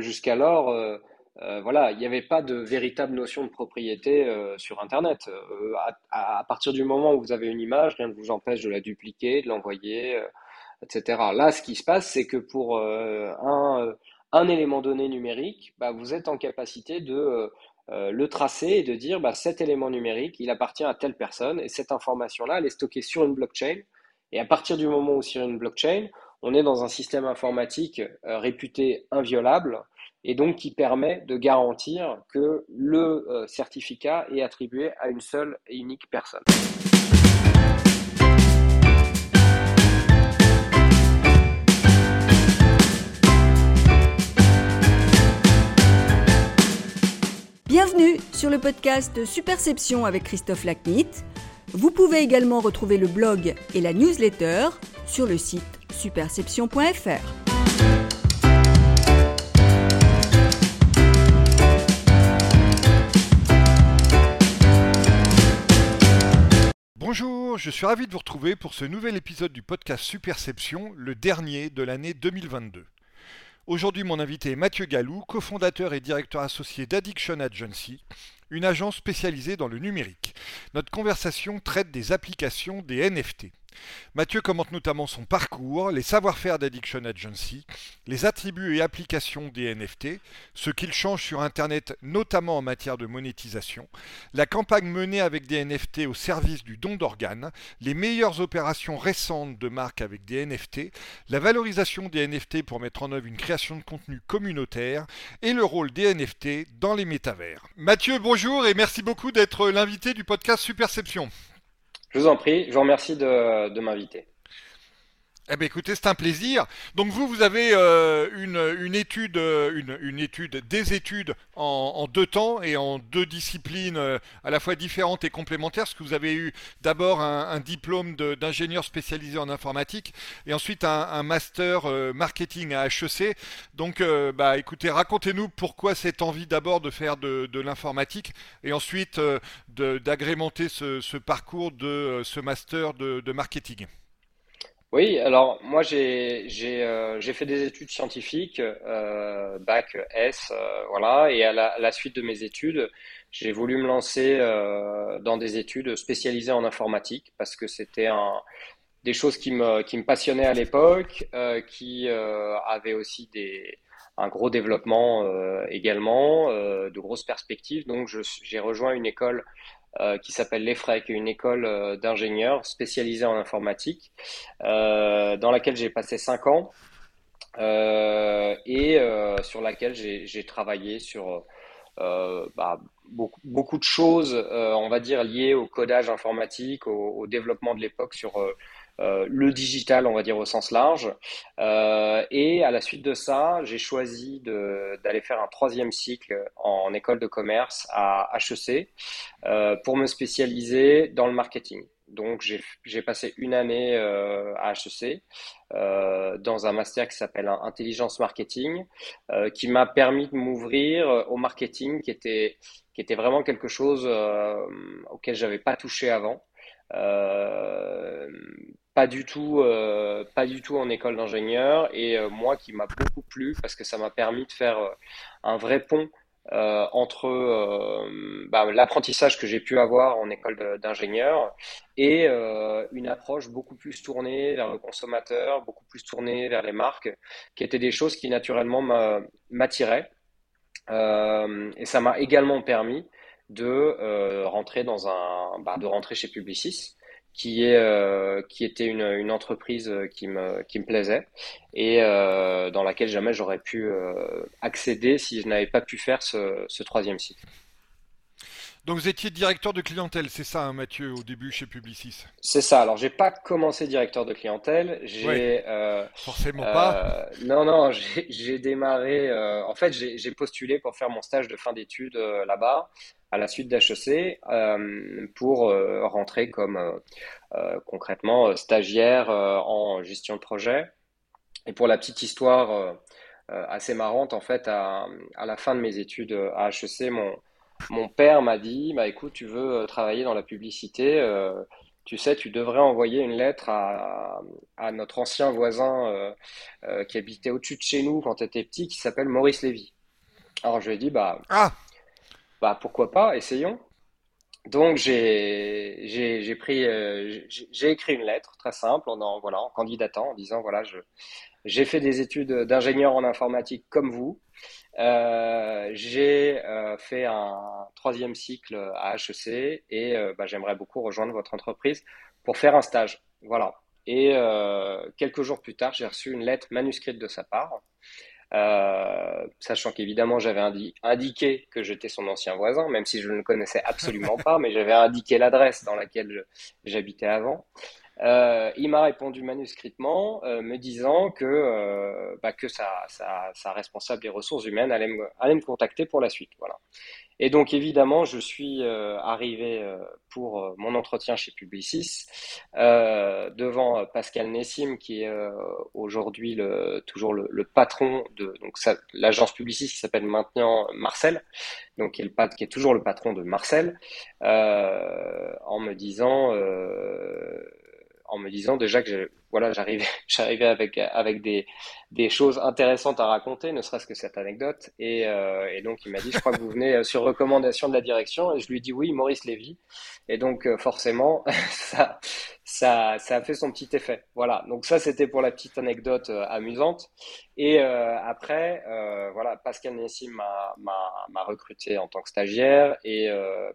Jusqu'alors, voilà, il n'y avait pas de véritable notion de propriété sur Internet. À, partir du moment où vous avez une image, rien ne vous empêche de la dupliquer, de l'envoyer, etc. Là, ce qui se passe, c'est que pour un, élément donné numérique, bah, vous êtes en capacité de euh, le tracer et de dire bah, cet élément numérique, il appartient à telle personne et cette information-là, elle est stockée sur une blockchain. Et à partir du moment où sur une blockchain, on est dans un système informatique euh, réputé inviolable et donc qui permet de garantir que le euh, certificat est attribué à une seule et unique personne. Bienvenue sur le podcast Superception avec Christophe Lacnit. Vous pouvez également retrouver le blog et la newsletter sur le site superception.fr. Bonjour, je suis ravi de vous retrouver pour ce nouvel épisode du podcast Superception, le dernier de l'année 2022. Aujourd'hui, mon invité est Mathieu Gallou, cofondateur et directeur associé d'Addiction Agency, une agence spécialisée dans le numérique. Notre conversation traite des applications des NFT. Mathieu commente notamment son parcours, les savoir-faire d'Addiction Agency, les attributs et applications des NFT, ce qu'il change sur Internet notamment en matière de monétisation, la campagne menée avec des NFT au service du don d'organes, les meilleures opérations récentes de marque avec des NFT, la valorisation des NFT pour mettre en œuvre une création de contenu communautaire et le rôle des NFT dans les métavers. Mathieu, bonjour et merci beaucoup d'être l'invité du podcast Superception. Je vous en prie, je vous remercie de, de m'inviter. Eh bien, écoutez, c'est un plaisir. Donc vous, vous avez euh, une, une, étude, euh, une, une, étude, des études en, en, deux temps et en deux disciplines euh, à la fois différentes et complémentaires. Parce que vous avez eu d'abord un, un, diplôme d'ingénieur spécialisé en informatique et ensuite un, un master marketing à HEC. Donc, bah, écoutez, racontez-nous pourquoi cette envie d'abord de faire de, de l'informatique et ensuite d'agrémenter ce, ce, parcours de ce master de, de marketing. Oui, alors moi j'ai j'ai euh, j'ai fait des études scientifiques, euh, bac S, euh, voilà, et à la, suite de mes études, j'ai voulu me lancer euh, dans des études spécialisées en informatique parce que c'était un des choses qui me qui me passionnaient à l'époque, euh, qui avaient aussi des un gros développement également, de grosses perspectives. Donc j'ai rejoint une école euh, qui s'appelle l'EFREC, une école euh, d'ingénieurs spécialisée en informatique, euh, dans laquelle j'ai passé cinq ans et sur laquelle j'ai travaillé sur bah, beaucoup, beaucoup, de choses, on va dire, liées au codage informatique, au, au développement de l'époque sur euh, le digital, on va dire au sens large. Euh, et à la suite de ça, j'ai choisi d'aller faire un troisième cycle en école de commerce à HEC euh, pour me spécialiser dans le marketing. Donc j'ai passé une année à HEC dans un master qui s'appelle intelligence marketing, qui m'a permis de m'ouvrir au marketing, qui était qui était vraiment quelque chose auquel j'avais pas touché avant. Pas du tout, euh, pas du tout en école d'ingénieur et euh, moi qui m'a beaucoup plu parce que ça m'a permis de faire euh, un vrai pont entre bah, l'apprentissage que j'ai pu avoir en école d'ingénieur et une approche beaucoup plus tournée vers le consommateur, beaucoup plus tournée vers les marques, qui étaient des choses qui naturellement m'attiraient. et ça m'a également permis de rentrer dans un, bah, de rentrer chez Publicis qui est euh, qui était une, entreprise qui me qui me plaisait et euh, dans laquelle jamais j'aurais pu euh, accéder si je n'avais pas pu faire ce, ce troisième site. Donc vous étiez directeur de clientèle, c'est ça, hein, Mathieu, au début chez Publicis C'est ça. Alors j'ai pas commencé directeur de clientèle. J'ai euh, forcément pas. non, non, j'ai démarré. en fait, j'ai postulé pour faire mon stage de fin d'études là-bas à la suite d'HEC euh, pour euh, rentrer comme euh, concrètement stagiaire en gestion de projet. Et pour la petite histoire assez marrante, en fait, à, à, la fin de mes études à HEC, mon, mon père m'a dit, bah écoute, tu veux travailler dans la publicité, tu sais, tu devrais envoyer une lettre à, à notre ancien voisin qui habitait au-dessus de chez nous quand tu étais petit, qui s'appelle Maurice Lévy. Alors je lui ai dit, bah, ah. bah pourquoi pas, essayons. Donc j'ai pris j'ai écrit une lettre très simple en, voilà en candidatant en disant voilà je j'ai fait des études d'ingénieur en informatique comme vous euh, j'ai euh, fait un troisième cycle à HEC et euh, bah, j'aimerais beaucoup rejoindre votre entreprise pour faire un stage. Voilà. Et quelques jours plus tard, j'ai reçu une lettre manuscrite de sa part, sachant qu'évidemment j'avais indiqué que j'étais son ancien voisin, même si je ne le connaissais absolument pas, mais j'avais indiqué l'adresse dans laquelle j'habitais avant. Euh, il m'a répondu manuscritement, euh, me disant que, euh, bah, que sa, sa, sa, responsable des ressources humaines allait me, allait me contacter pour la suite. Voilà. Et donc évidemment, je suis euh, arrivé euh, pour euh, mon entretien chez Publicis devant Pascal Nessim, qui est aujourd'hui le, toujours le, le, patron de donc l'agence Publicis qui s'appelle maintenant Marcel, donc qui est, le, qui est toujours le patron de Marcel, en me disant en me disant déjà que voilà, j'arrivais, j'arrivais avec avec des des choses intéressantes à raconter, ne serait-ce que cette anecdote. Et, euh, donc il m'a dit, je crois que vous venez euh, sur recommandation de la direction. Et je lui dit oui, Maurice Lévy. Et donc euh, forcément, ça ça ça a fait son petit effet. Voilà. Donc ça c'était pour la petite anecdote amusante. Et après, voilà, Pascal Nessim m'a m'a recruté en tant que stagiaire et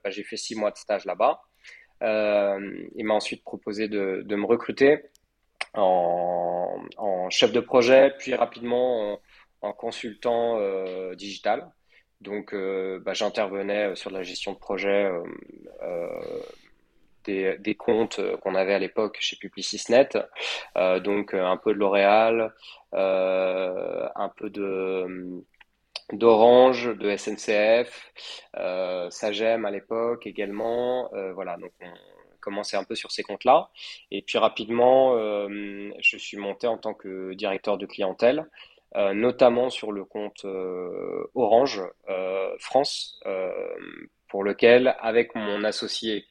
bah, j'ai fait six mois de stage là-bas. Euh, il m'a ensuite proposé de, me recruter en, chef de projet, puis rapidement en, consultant euh, digital. Donc, euh, bah, j'intervenais sur la gestion de projet des, comptes qu'on avait à l'époque chez Publicisnet. donc, un peu de L'Oréal, un peu de d'Orange, de SNCF, euh, Sagem à l'époque également. Euh, voilà, donc on commençait un peu sur ces comptes-là. Et puis rapidement, euh, je suis monté en tant que directeur de clientèle, notamment sur le compte Orange France, pour lequel, avec mon associé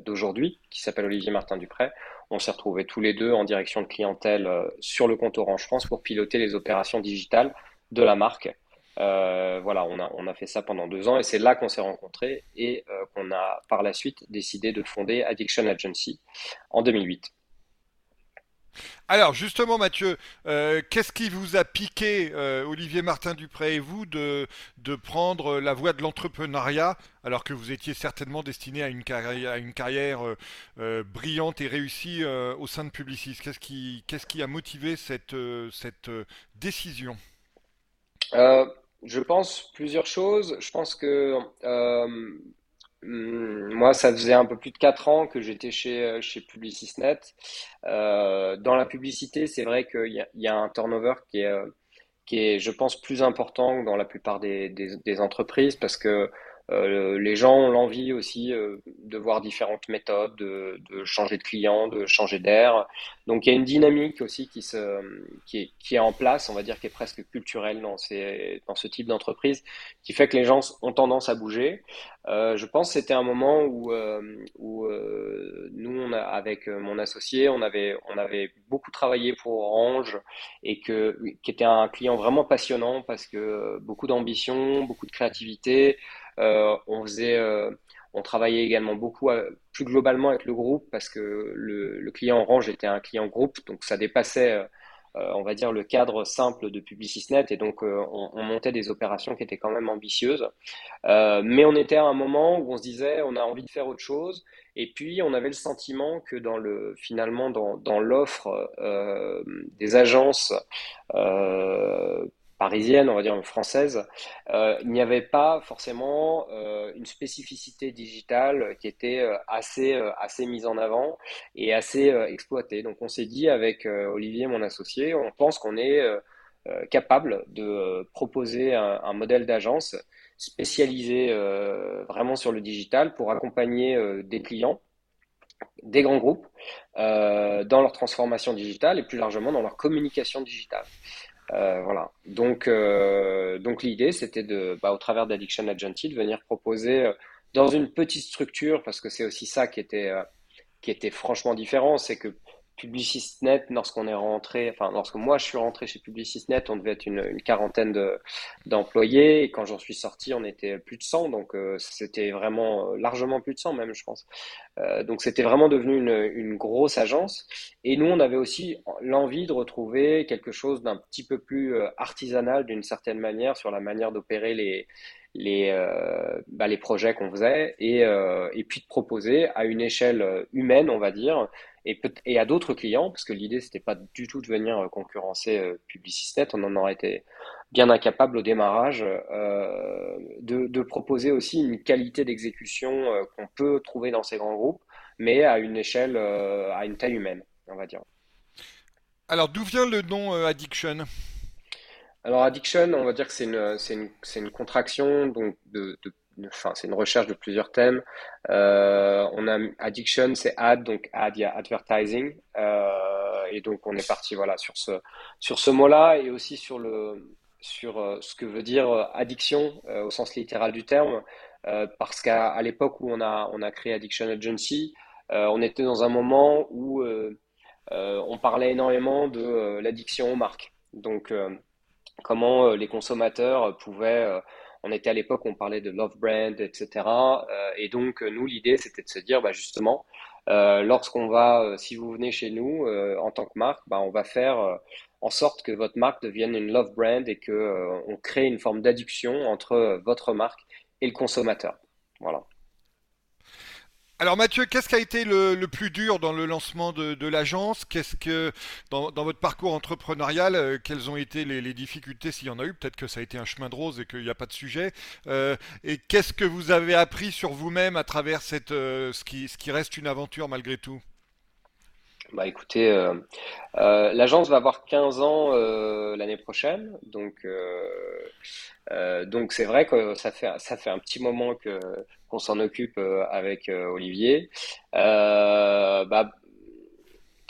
d'aujourd'hui, qui s'appelle Olivier Martin Dupré, on s'est retrouvés tous les deux en direction de clientèle sur le compte Orange France pour piloter les opérations digitales de la marque euh, voilà, on a, on a fait ça pendant deux ans et c'est là qu'on s'est rencontrés et euh, qu'on a par la suite décidé de fonder Addiction Agency en 2008. Alors justement Mathieu, euh, qu'est-ce qui vous a piqué, Olivier Martin Dupré et vous, de, de prendre la voie de l'entrepreneuriat alors que vous étiez certainement destiné à une carrière, à une carrière brillante et réussie au sein de Publicis? Qu'est-ce qui, qu'est-ce qui a motivé cette, cette décision? Je pense plusieurs choses. Je pense que euh, moi, ça faisait un peu plus de 4 ans que j'étais chez, chez Publicisnet. Euh, dans la publicité, c'est vrai qu'il y y a un turnover qui est, qui est, je pense, plus important que dans la plupart des, des, des entreprises parce que euh, les gens ont l'envie aussi euh, de voir différentes méthodes, de, changer de client, de changer d'air. Donc il y a une dynamique aussi qui, se, qui, est, qui est en place, on va dire, qui est presque culturelle dans, ces, dans ce type d'entreprise, qui fait que les gens ont tendance à bouger. Euh, je pense que c'était un moment où, où nous, on a, avec mon associé, on avait, on avait beaucoup travaillé pour Orange et que, qui était un client vraiment passionnant parce que beaucoup d'ambition, beaucoup de créativité. Euh, on faisait, euh, on travaillait également beaucoup euh, plus globalement avec le groupe parce que le, client Orange était un client groupe, donc ça dépassait on va dire, le cadre simple de Publicisnet. Et donc, on, montait des opérations qui étaient quand même ambitieuses. mais on était à un moment où on se disait, on a envie de faire autre chose. Et puis, on avait le sentiment que dans le, finalement, dans l'offre des agences parisienne, on va dire française, euh, il n'y avait pas forcément euh, une spécificité digitale qui était euh, assez, assez mise en avant et assez exploitée. Donc on s'est dit avec Olivier, mon associé, on pense qu'on est capable de proposer un, modèle d'agence spécialisé vraiment sur le digital pour accompagner des clients des grands groupes dans leur transformation digitale et plus largement dans leur communication digitale. Euh, voilà. Donc, euh, donc l'idée, c'était de, bah, au travers d'Addiction Agency, de venir proposer euh, dans une petite structure, parce que c'est aussi ça qui était qui était franchement différent, c'est que Publicisnet, lorsqu'on est rentré, enfin, lorsque moi je suis rentré chez Publicisnet, on devait être une, quarantaine d'employés, et quand j'en suis sorti, on était plus de 100, donc euh, c'était vraiment euh, largement plus de 100 même, je pense. Euh, donc c'était vraiment devenu une, une, grosse agence, et nous, on avait aussi l'envie de retrouver quelque chose d'un petit peu plus artisanal d'une certaine manière sur la manière d'opérer les, les, euh, bah, les projets qu'on faisait et, euh, et puis de proposer à une échelle humaine, on va dire, et, et à d'autres clients, parce que l'idée, c'était pas du tout de venir concurrencer euh, on en aurait été bien incapable au démarrage, euh, de, de, proposer aussi une qualité d'exécution euh, qu'on peut trouver dans ces grands groupes, mais à une échelle, euh, à une taille humaine, on va dire. Alors, d'où vient le nom Addiction? Alors addiction, on va dire que c'est une, contraction donc de, de, enfin c'est une recherche de plusieurs thèmes. Euh, on a addiction, c'est ad donc ad, il y a advertising euh, et donc on est parti voilà sur ce sur ce mot-là et aussi sur le sur euh, ce que veut dire addiction au sens littéral du terme parce qu'à l'époque où on a on a créé Addiction Agency, on était dans un moment où on parlait énormément de l'addiction aux marques. Donc comment euh, les consommateurs pouvaient euh, on était à l'époque, on parlait de love brand, etc. Euh, et donc, nous, l'idée, c'était de se dire, bah, justement, lorsqu'on va, si vous venez chez nous en tant que marque, bah, on va faire en sorte que votre marque devienne une love brand et que on crée une forme d'addiction entre votre marque et le consommateur. Voilà. Alors Mathieu, qu'est-ce qui a été le, plus dur dans le lancement de, l'agence? Qu'est-ce que dans, votre parcours entrepreneurial, euh, quelles ont été les, difficultés? S'il y en a eu Peut-être que ça a été un chemin de rose et qu'il n'y a pas de sujet. Euh, et qu'est-ce que vous avez appris sur vous-même à travers euh, ce qui reste une aventure malgré tout? Bah écoutez, l'agence va avoir 15 ans l'année prochaine, donc donc c'est vrai que ça fait ça fait un petit moment que qu'on s'en occupe euh, avec euh, Olivier. Euh, bah,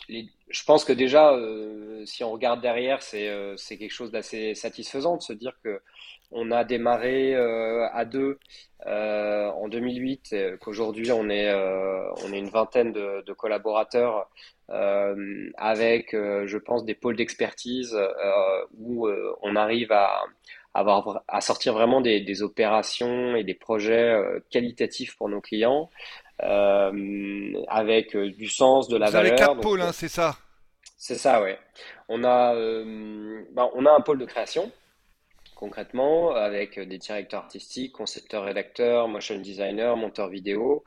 je pense que déjà, si on regarde derrière, c'est c'est quelque chose d'assez satisfaisant de se dire que on a démarré à deux en 2008, qu'aujourd'hui on est on est une vingtaine de, de collaborateurs avec, je pense, des pôles d'expertise où on arrive à avoir, à sortir vraiment des, des opérations et des projets euh, qualitatifs pour nos clients, euh, avec euh, du sens, de la Vous valeur. Avez quatre pôles, hein, c'est ça? C'est ça, ouais. On a, euh, ben, on a un pôle de création, concrètement, avec des directeurs artistiques, concepteurs, rédacteurs, motion designers, monteurs vidéo.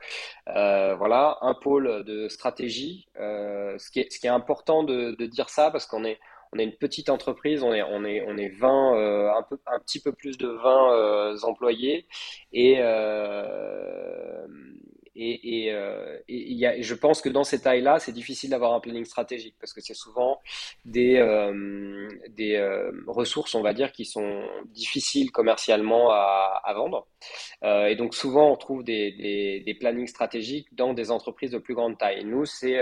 Euh, voilà, un pôle de stratégie. Euh, ce, qui est, important de, dire ça parce qu'on est, on est une petite entreprise, on est, on est, on est 20, euh, un, un petit peu plus de 20 euh, employés. Et, euh, et, et, y a, je pense que dans ces tailles-là, c'est difficile d'avoir un planning stratégique parce que c'est souvent des, des ressources, on va dire, qui sont difficiles commercialement à, à vendre. et donc souvent, on trouve des, des, des, plannings stratégiques dans des entreprises de plus grande taille. Nous, c'est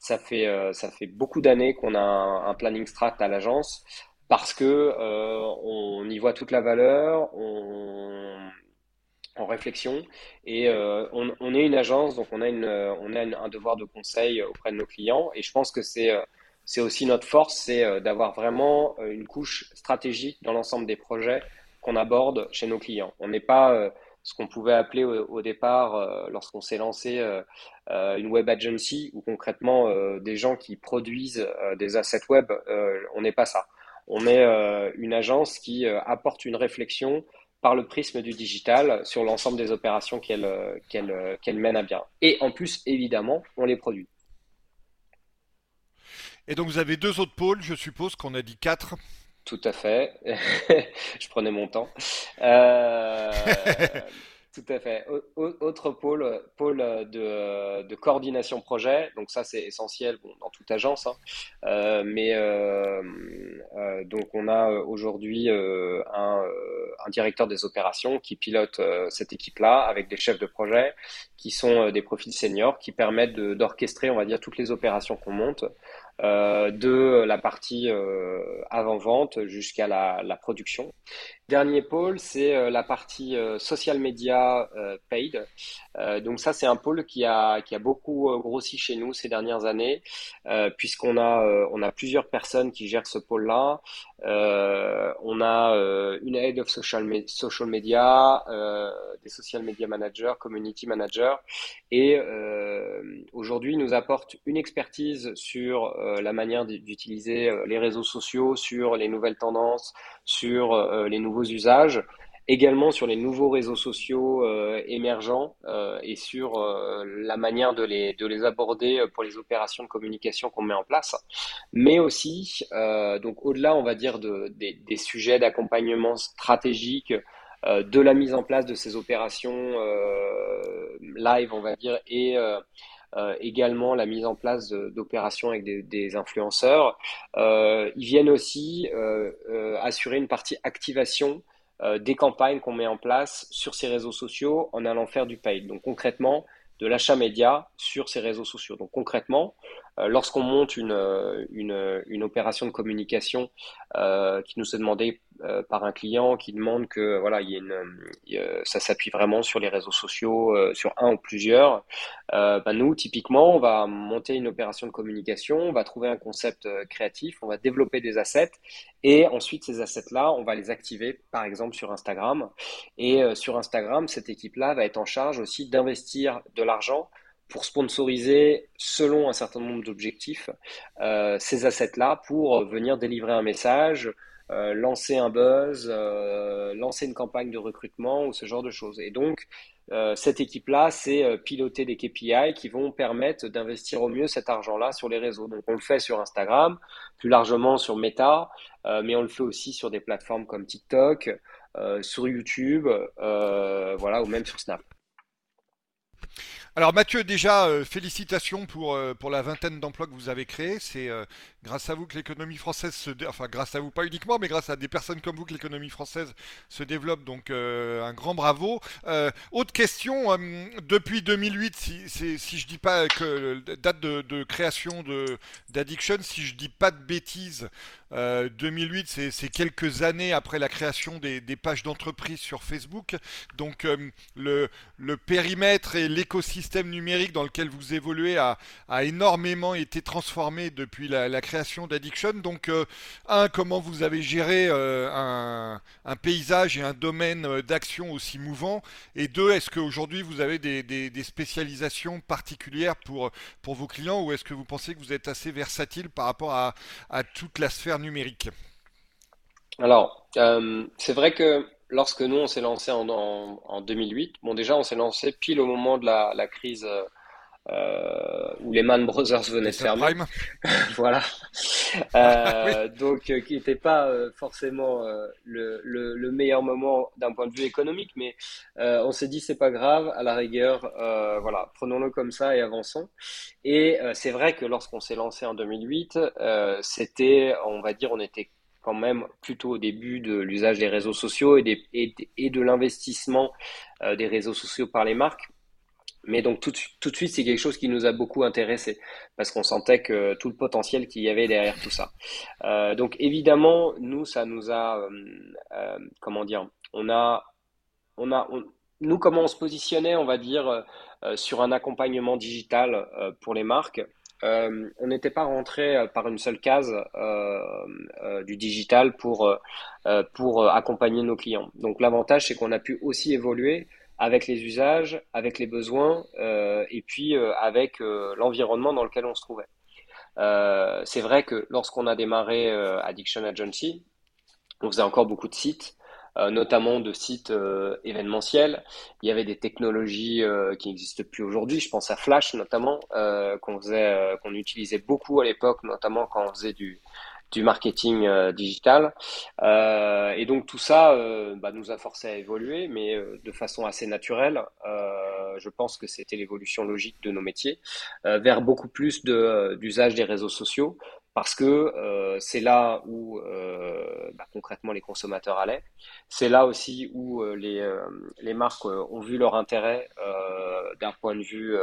ça fait, euh, ça fait beaucoup d'années qu'on a un, planning strat à l'agence parce que euh, on y voit toute la valeur, on, en réflexion et euh, on, on, est une agence donc on a une on a un devoir de conseil auprès de nos clients et je pense que c'est c'est aussi notre force c'est d'avoir vraiment une couche stratégique dans l'ensemble des projets qu'on aborde chez nos clients on n'est pas ce qu'on pouvait appeler au, départ, euh, lorsqu'on s'est lancé, euh, euh, une web agency, ou concrètement des gens qui produisent des assets web. on n'est pas ça. On est une agence qui apporte une réflexion par le prisme du digital sur l'ensemble des opérations qu'elle qu'elle qu'elle mène à bien. Et en plus, évidemment, on les produit. Et donc vous avez deux autres pôles, je suppose qu'on a dit quatre. Tout à fait. je prenais mon temps. Euh, tout à fait. autre pôle, pôle de, coordination projet. Donc ça, c'est essentiel dans toute agence. Hein. Euh, mais euh, euh donc on a aujourd'hui un, directeur des opérations qui pilote cette équipe-là avec des chefs de projet qui sont des profils seniors qui permettent d'orchestrer, on va dire, toutes les opérations qu'on monte de la partie avant-vente jusqu'à la, production. Dernier pôle, c'est euh, la partie euh, social media euh, paid. donc ça, c'est un pôle qui a, qui a beaucoup grossi chez nous ces dernières années, puisqu'on a, on a plusieurs personnes qui gèrent ce pôle-là. on a une head of social, social media, des social media managers, community managers, et aujourd'hui, nous apporte une expertise sur la manière d'utiliser les réseaux sociaux, sur les nouvelles tendances, sur les nouveaux usages, également sur les nouveaux réseaux sociaux euh, émergents euh, et sur euh, la manière de les, de les aborder pour les opérations de communication qu'on met en place, mais aussi, donc au-delà, on va dire, de, des, des sujets d'accompagnement stratégique, de la mise en place de ces opérations live, on va dire, et également la mise en place d'opérations avec des, influenceurs. ils viennent aussi assurer une partie activation euh, des campagnes qu'on met en place sur ces réseaux sociaux en allant faire du paid. Donc concrètement, de l'achat média sur ces réseaux sociaux. Donc concrètement, euh, lorsqu'on monte une, euh, une, opération de communication euh, qui nous est demandée par un client qui demande que voilà, il y a une, ça s'appuie vraiment sur les réseaux sociaux, sur un ou plusieurs. Ben nous, typiquement, on va monter une opération de communication, on va trouver un concept créatif, on va développer des assets et ensuite ces assets-là, on va les activer, par exemple sur Instagram. Et sur Instagram, cette équipe-là va être en charge aussi d'investir de l'argent pour sponsoriser selon un certain nombre d'objectifs euh, ces assets-là pour venir délivrer un message, euh, lancer un buzz, euh, lancer une campagne de recrutement ou ce genre de choses. Et donc, cette équipe-là, c'est piloter des KPI qui vont permettre d'investir au mieux cet argent-là sur les réseaux. Donc, on le fait sur Instagram, plus largement sur Meta, mais on le fait aussi sur des plateformes comme TikTok, sur YouTube, voilà, ou même sur Snap. Alors Mathieu, déjà, euh, félicitations pour, euh, pour la vingtaine d'emplois que vous avez créés. C'est euh, grâce à vous que l'économie française se... Enfin, grâce à vous, pas uniquement, mais grâce à des personnes comme vous que l'économie française se développe. Donc, un grand bravo. autre question, depuis 2008, si, si je dis pas que date de, de création d'Addiction, si je dis pas de bêtises, 2008, c'est quelques années après la création des, pages d'entreprise sur Facebook. Donc, le, le périmètre et l'écosystème système numérique dans lequel vous évoluez a, énormément été transformé depuis la, création d'Addiction. Donc, euh, un, comment vous avez géré euh, un, paysage et un domaine euh, d'action aussi mouvant Et deux, est-ce qu'aujourd'hui vous avez des, spécialisations particulières pour, pour vos clients ou est-ce que vous pensez que vous êtes assez versatile par rapport à, toute la sphère numérique. Alors, c'est vrai que lorsque nous, on s'est lancé en, en, 2008, bon, déjà, on s'est lancé pile au moment de la, la crise euh, où les Man Brothers venaient de fermer. voilà. Euh, donc, euh, qui n'était pas euh, forcément euh, le, le, le, meilleur moment d'un point de vue économique, mais on s'est dit, c'est pas grave, à la rigueur, voilà, prenons-le comme ça et avançons. Et c'est vrai que lorsqu'on s'est lancé en 2008, c'était, on va dire, on était quand même plutôt au début de l'usage des réseaux sociaux et, des, et, de l'investissement des réseaux sociaux par les marques. Mais donc tout, de suite, c'est quelque chose qui nous a beaucoup intéressé parce qu'on sentait que tout le potentiel qu'il y avait derrière tout ça. Euh, donc évidemment, nous, ça nous a, euh, euh comment dire, on a, on a, nous comment on se positionnait, on va dire, sur un accompagnement digital pour les marques. On n'était pas rentré par une seule case du digital pour, pour accompagner nos clients. Donc l'avantage, c'est qu'on a pu aussi évoluer avec les usages, avec les besoins et puis avec l'environnement dans lequel on se trouvait. c'est vrai que lorsqu'on a démarré Addiction Agency, on faisait encore beaucoup de sites. Euh, notamment de sites euh, événementiels. Il y avait des technologies euh, qui n'existent plus aujourd'hui. Je pense à Flash notamment, qu'on faisait, qu'on utilisait beaucoup à l'époque, notamment quand on faisait du du marketing digital. Euh, et donc tout ça bah, nous a forcé à évoluer, mais de façon assez naturelle. je pense que c'était l'évolution logique de nos métiers vers beaucoup plus d'usage des réseaux sociaux, parce que euh, c'est là où euh, bah, concrètement les consommateurs allaient. C'est là aussi où euh, les, les marques ont vu leur intérêt d'un point de vue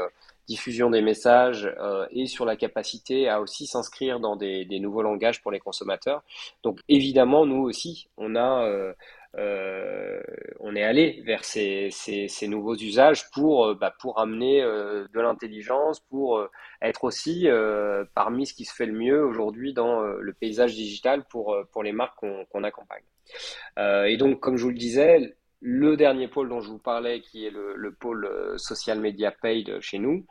diffusion des messages et sur la capacité à aussi s'inscrire dans des, des, nouveaux langages pour les consommateurs. Donc évidemment, nous aussi, on a on est allé vers ces, ces, nouveaux usages pour, bah, pour amener de l'intelligence, pour être aussi parmi ce qui se fait le mieux aujourd'hui dans le paysage digital pour, pour les marques qu'on accompagne. et donc, comme je vous le disais, le dernier pôle dont je vous parlais, qui est le, pôle euh, social media paid chez nous,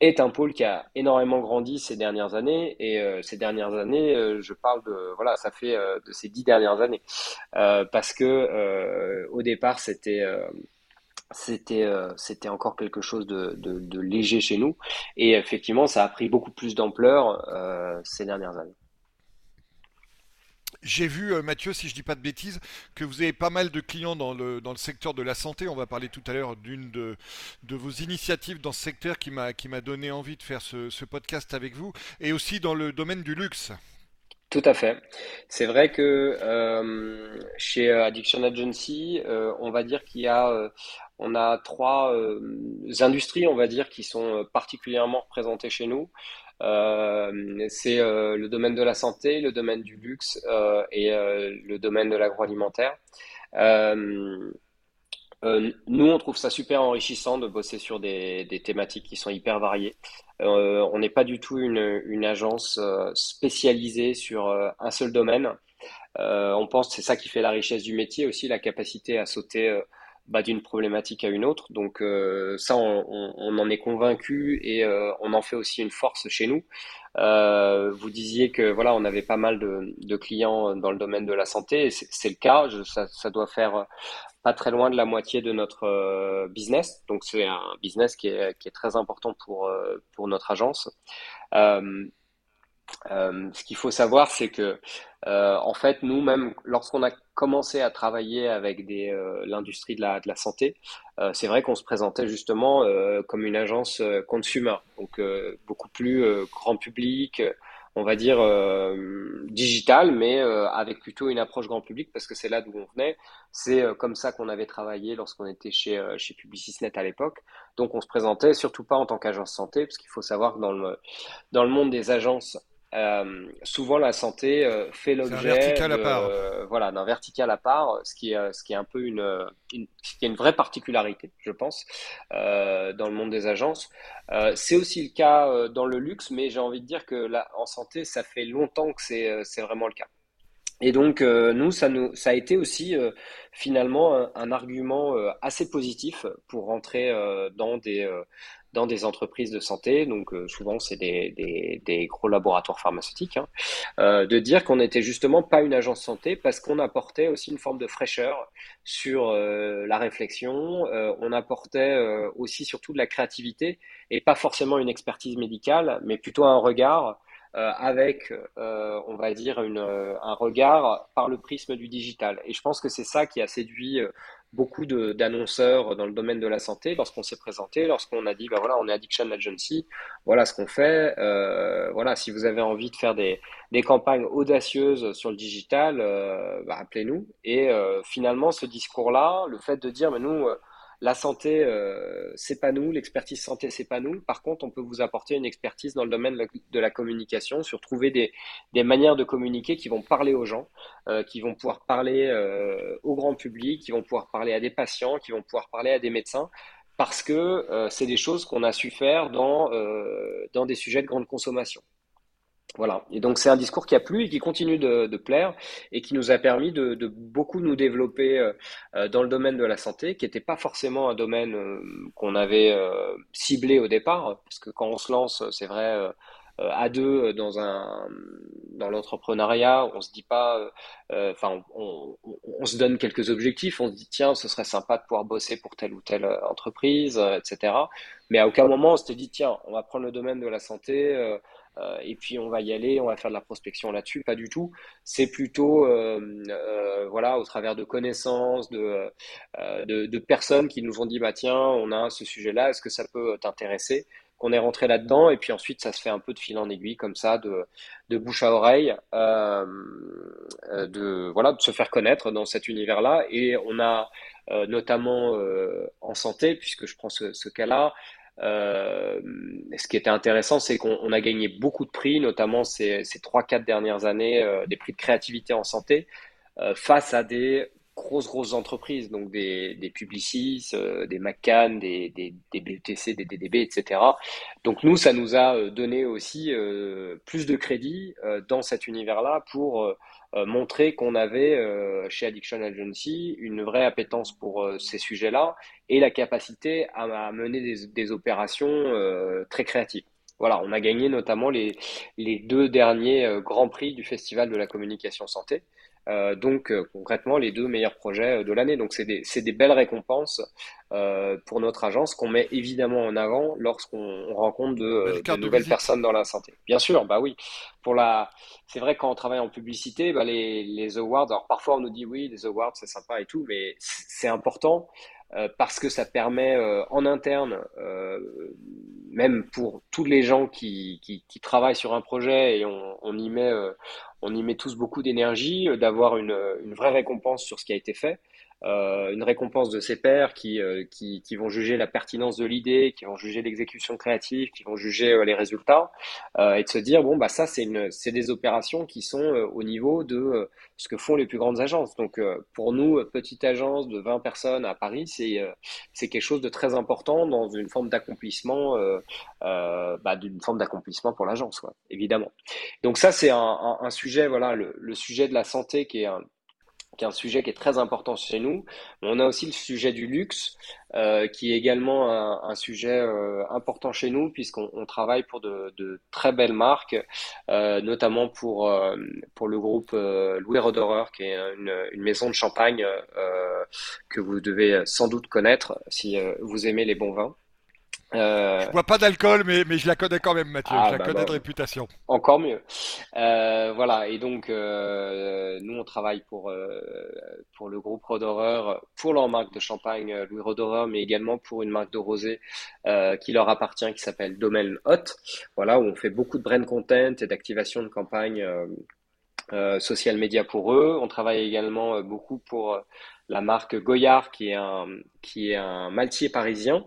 est un pôle qui a énormément grandi ces dernières années. Et euh, ces dernières années, euh, je parle de voilà, ça fait de ces dix dernières années, parce que au départ, c'était c'était c'était encore quelque chose de, de, léger chez nous. Et effectivement, ça a pris beaucoup plus d'ampleur ces dernières années. J'ai vu, euh, Mathieu, si je dis pas de bêtises, que vous avez pas mal de clients dans le, dans le secteur de la santé. On va parler tout à l'heure d'une de, vos initiatives dans ce secteur qui m'a donné envie de faire ce, podcast avec vous, et aussi dans le domaine du luxe. Tout à fait. C'est vrai que euh, chez Addiction Agency, euh, on va dire qu'il y a, euh, on a trois industries, on va dire, qui sont particulièrement représentées chez nous. Euh, c'est euh, le domaine de la santé, le domaine du luxe euh, et le domaine de l'agroalimentaire. nous, on trouve ça super enrichissant de bosser sur des, thématiques qui sont hyper variées. on n'est pas du tout une, une agence spécialisée sur un seul domaine. on pense que c'est ça qui fait la richesse du métier aussi, la capacité à sauter bah, d'une problématique à une autre. Donc euh, ça, on, en est convaincu et euh, on en fait aussi une force chez nous. Euh, vous disiez que voilà, on avait pas mal de, clients dans le domaine de la santé. C'est le cas. ça, doit faire pas très loin de la moitié de notre business. Donc c'est un business qui est, qui est, très important pour pour notre agence. Euh, ce qu'il faut savoir, c'est que euh, en fait, nous-mêmes, lorsqu'on a commencé à travailler avec euh, l'industrie de la, de la santé, c'est vrai qu'on se présentait justement comme une agence consumer, donc beaucoup plus grand public, on va dire digital, mais avec plutôt une approche grand public parce que c'est là d'où on venait. C'est comme ça qu'on avait travaillé lorsqu'on était chez chez Publicisnet à l'époque. Donc on se présentait surtout pas en tant qu'agence santé, parce qu'il faut savoir que dans le dans le monde des agences euh, souvent, la santé euh, fait l'objet euh, voilà, d'un vertical à part, ce qui est, ce qui est un peu une, une, qui est une vraie particularité, je pense, dans le monde des agences. c'est aussi le cas dans le luxe, mais j'ai envie de dire que là, en santé, ça fait longtemps que c'est, c'est vraiment le cas. Et donc, nous, ça, nous, ça a été aussi finalement un, un argument assez positif pour rentrer dans des dans des entreprises de santé, donc euh, souvent c'est des, des, des, gros laboratoires pharmaceutiques, hein, euh, de dire qu'on n'était justement pas une agence santé parce qu'on apportait aussi une forme de fraîcheur sur euh, la réflexion, euh, on apportait aussi surtout de la créativité et pas forcément une expertise médicale, mais plutôt un regard avec, on va dire, une, un regard par le prisme du digital. Et je pense que c'est ça qui a séduit beaucoup d'annonceurs dans le domaine de la santé lorsqu'on s'est présenté, lorsqu'on a dit bah voilà on est Addiction Agency, voilà ce qu'on fait, euh, voilà si vous avez envie de faire des, des campagnes audacieuses sur le digital, euh, bah, appelez-nous. Et euh, finalement ce discours-là, le fait de dire mais nous la santé, euh, c'est pas nous, l'expertise santé, c'est pas nous. Par contre, on peut vous apporter une expertise dans le domaine de la, communication, sur trouver des, des, manières de communiquer qui vont parler aux gens, euh, qui vont pouvoir parler euh, au grand public, qui vont pouvoir parler à des patients, qui vont pouvoir parler à des médecins, parce que euh, c'est des choses qu'on a su faire dans, dans des sujets de grande consommation. Voilà. Et donc c'est un discours qui a plu et qui continue de, de plaire et qui nous a permis de, de beaucoup nous développer euh, euh, dans le domaine de la santé, qui n'était pas forcément un domaine euh, qu'on avait ciblé au départ, parce que quand on se lance, c'est vrai, à deux dans un dans l'entrepreneuriat, on se dit pas, enfin, on, on, on, se donne quelques objectifs, on se dit tiens, ce serait sympa de pouvoir bosser pour telle ou telle entreprise, etc. Mais à aucun moment on se dit tiens, on va prendre le domaine de la santé euh, et puis on va y aller, on va faire de la prospection là-dessus. Pas du tout. C'est plutôt, euh, euh, voilà, au travers de connaissances, de, personnes qui nous ont dit, bah tiens, on a ce sujet-là, est-ce que ça peut t'intéresser qu'on est rentré là-dedans? Et puis ensuite ça se fait un peu de fil en aiguille comme ça de, bouche à oreille euh, de voilà de se faire connaître dans cet univers-là et on a euh, notamment euh, en santé puisque je prends ce cas-là euh, ce qui était intéressant, c'est qu'on a gagné beaucoup de prix, notamment ces, ces 3-4 dernières années, euh, des prix de créativité en santé, euh, face à des grosses, grosses entreprises, donc des, des Publicis, euh, des McCann, des, des, des, BUTC, des DDB, etc. Donc nous, ça nous a euh, donné aussi euh, plus de crédit dans cet univers-là pour montrer qu'on avait chez Addiction Agency une vraie appétence pour ces sujets-là et la capacité à, mener des, des opérations très créatives. Voilà, on a gagné notamment les, les deux derniers grands prix du Festival de la communication santé. Euh, donc euh, concrètement les deux meilleurs projets euh, de l'année. Donc c'est des, des, belles récompenses pour notre agence qu'on met évidemment en avant lorsqu'on rencontre de, de nouvelles personnes dans la santé. Bien sûr, bah oui. Pour la, c'est vrai quand on travaille en publicité, bah les, les awards. Alors parfois on nous dit oui, les awards c'est sympa et tout, mais c'est important. parce que ça permet en interne, même pour tous les gens qui, qui, qui, travaillent sur un projet et on, on y met, on y met tous beaucoup d'énergie, euh, d'avoir une, une, vraie récompense sur ce qui a été fait. Euh, une récompense de ses pairs qui, euh, qui, qui, vont juger la pertinence de l'idée, qui vont juger l'exécution créative, qui vont juger euh, les résultats, euh, et de se dire bon bah ça c'est des opérations qui sont au niveau de ce que font les plus grandes agences. Donc pour nous petite agence de 20 personnes à Paris c'est quelque chose de très important dans une forme d'accomplissement bah, d'une forme d'accomplissement pour l'agence évidemment. Donc ça c'est un, sujet voilà le, sujet de la santé qui est un qui est un sujet qui est très important chez nous. On a aussi le sujet du luxe, euh, qui est également un, sujet euh, important chez nous, puisqu'on travaille pour de, très belles marques, euh, notamment pour, pour le groupe Louis Roderer, qui est une maison de champagne que vous devez sans doute connaître si vous aimez les bons vins. Euh... Je bois pas d'alcool, mais, mais je la connais quand même, Mathieu. Ah, je la bah, connais de réputation. Encore mieux. Euh, voilà. Et donc, euh, nous, on travaille pour euh, pour le groupe Roderer, pour leur marque de champagne euh, Louis Roderer, mais également pour une marque de rosé euh, qui leur appartient, qui s'appelle Domaine Hot. Voilà, où on fait beaucoup de brand content et d'activation de campagne social media pour eux. On travaille également beaucoup pour la marque Goyard, qui est un qui est un maltier parisien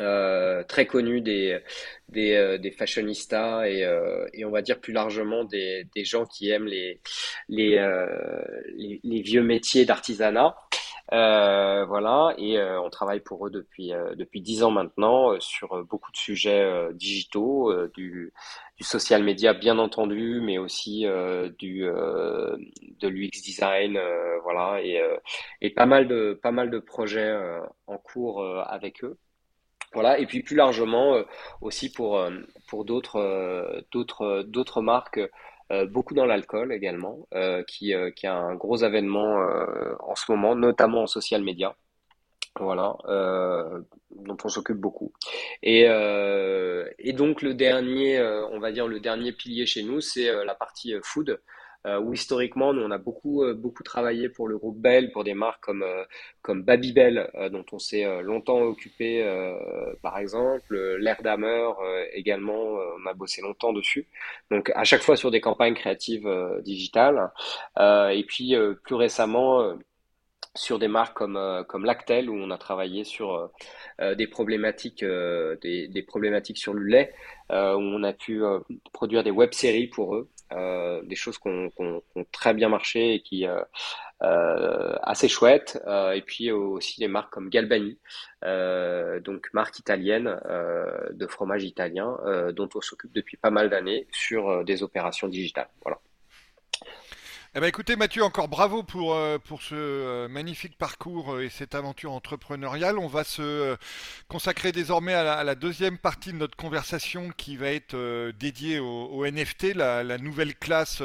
euh, très connu des, des, euh, des fashionistas et, euh, et, on va dire plus largement des, des gens qui aiment les, les, les, les vieux métiers d'artisanat. voilà, et on travaille pour eux depuis depuis dix ans maintenant sur beaucoup de sujets digitaux, du, du social media bien entendu, mais aussi du de l'UX design, voilà, et, et pas mal de pas mal de projets en cours avec eux. Voilà, et puis plus largement euh, aussi pour, euh, pour d'autres euh, d'autres d'autres marques, beaucoup dans l'alcool également, qui, qui a un gros avènement en ce moment, notamment en social media. Voilà, dont on s'occupe beaucoup. Et, et donc le dernier, on va dire le dernier pilier chez nous, c'est la partie food euh, où historiquement, nous, on a beaucoup, euh, beaucoup travaillé pour le groupe Bell, pour des marques comme, euh, comme Babybel, euh, dont on s'est longtemps occupé, par exemple, l'air également, on a bossé longtemps dessus. Donc, à chaque fois sur des campagnes créatives digitales. et puis, plus récemment, sur des marques comme, comme Lactel, où on a travaillé sur des problématiques, des, des, problématiques sur le lait, où on a pu produire des web-séries pour eux. Euh, des choses qui ont, très bien marché et qui euh, euh assez chouettes. Euh, et puis aussi des marques comme Galbani, donc marque italienne de fromage italien, dont on s'occupe depuis pas mal d'années sur des opérations digitales. Voilà. Eh ben écoutez Mathieu, encore bravo pour, euh, pour ce euh, magnifique parcours euh, et cette aventure entrepreneuriale. On va se consacrer désormais à la, deuxième partie de notre conversation qui va être dédiée au, NFT, la, nouvelle classe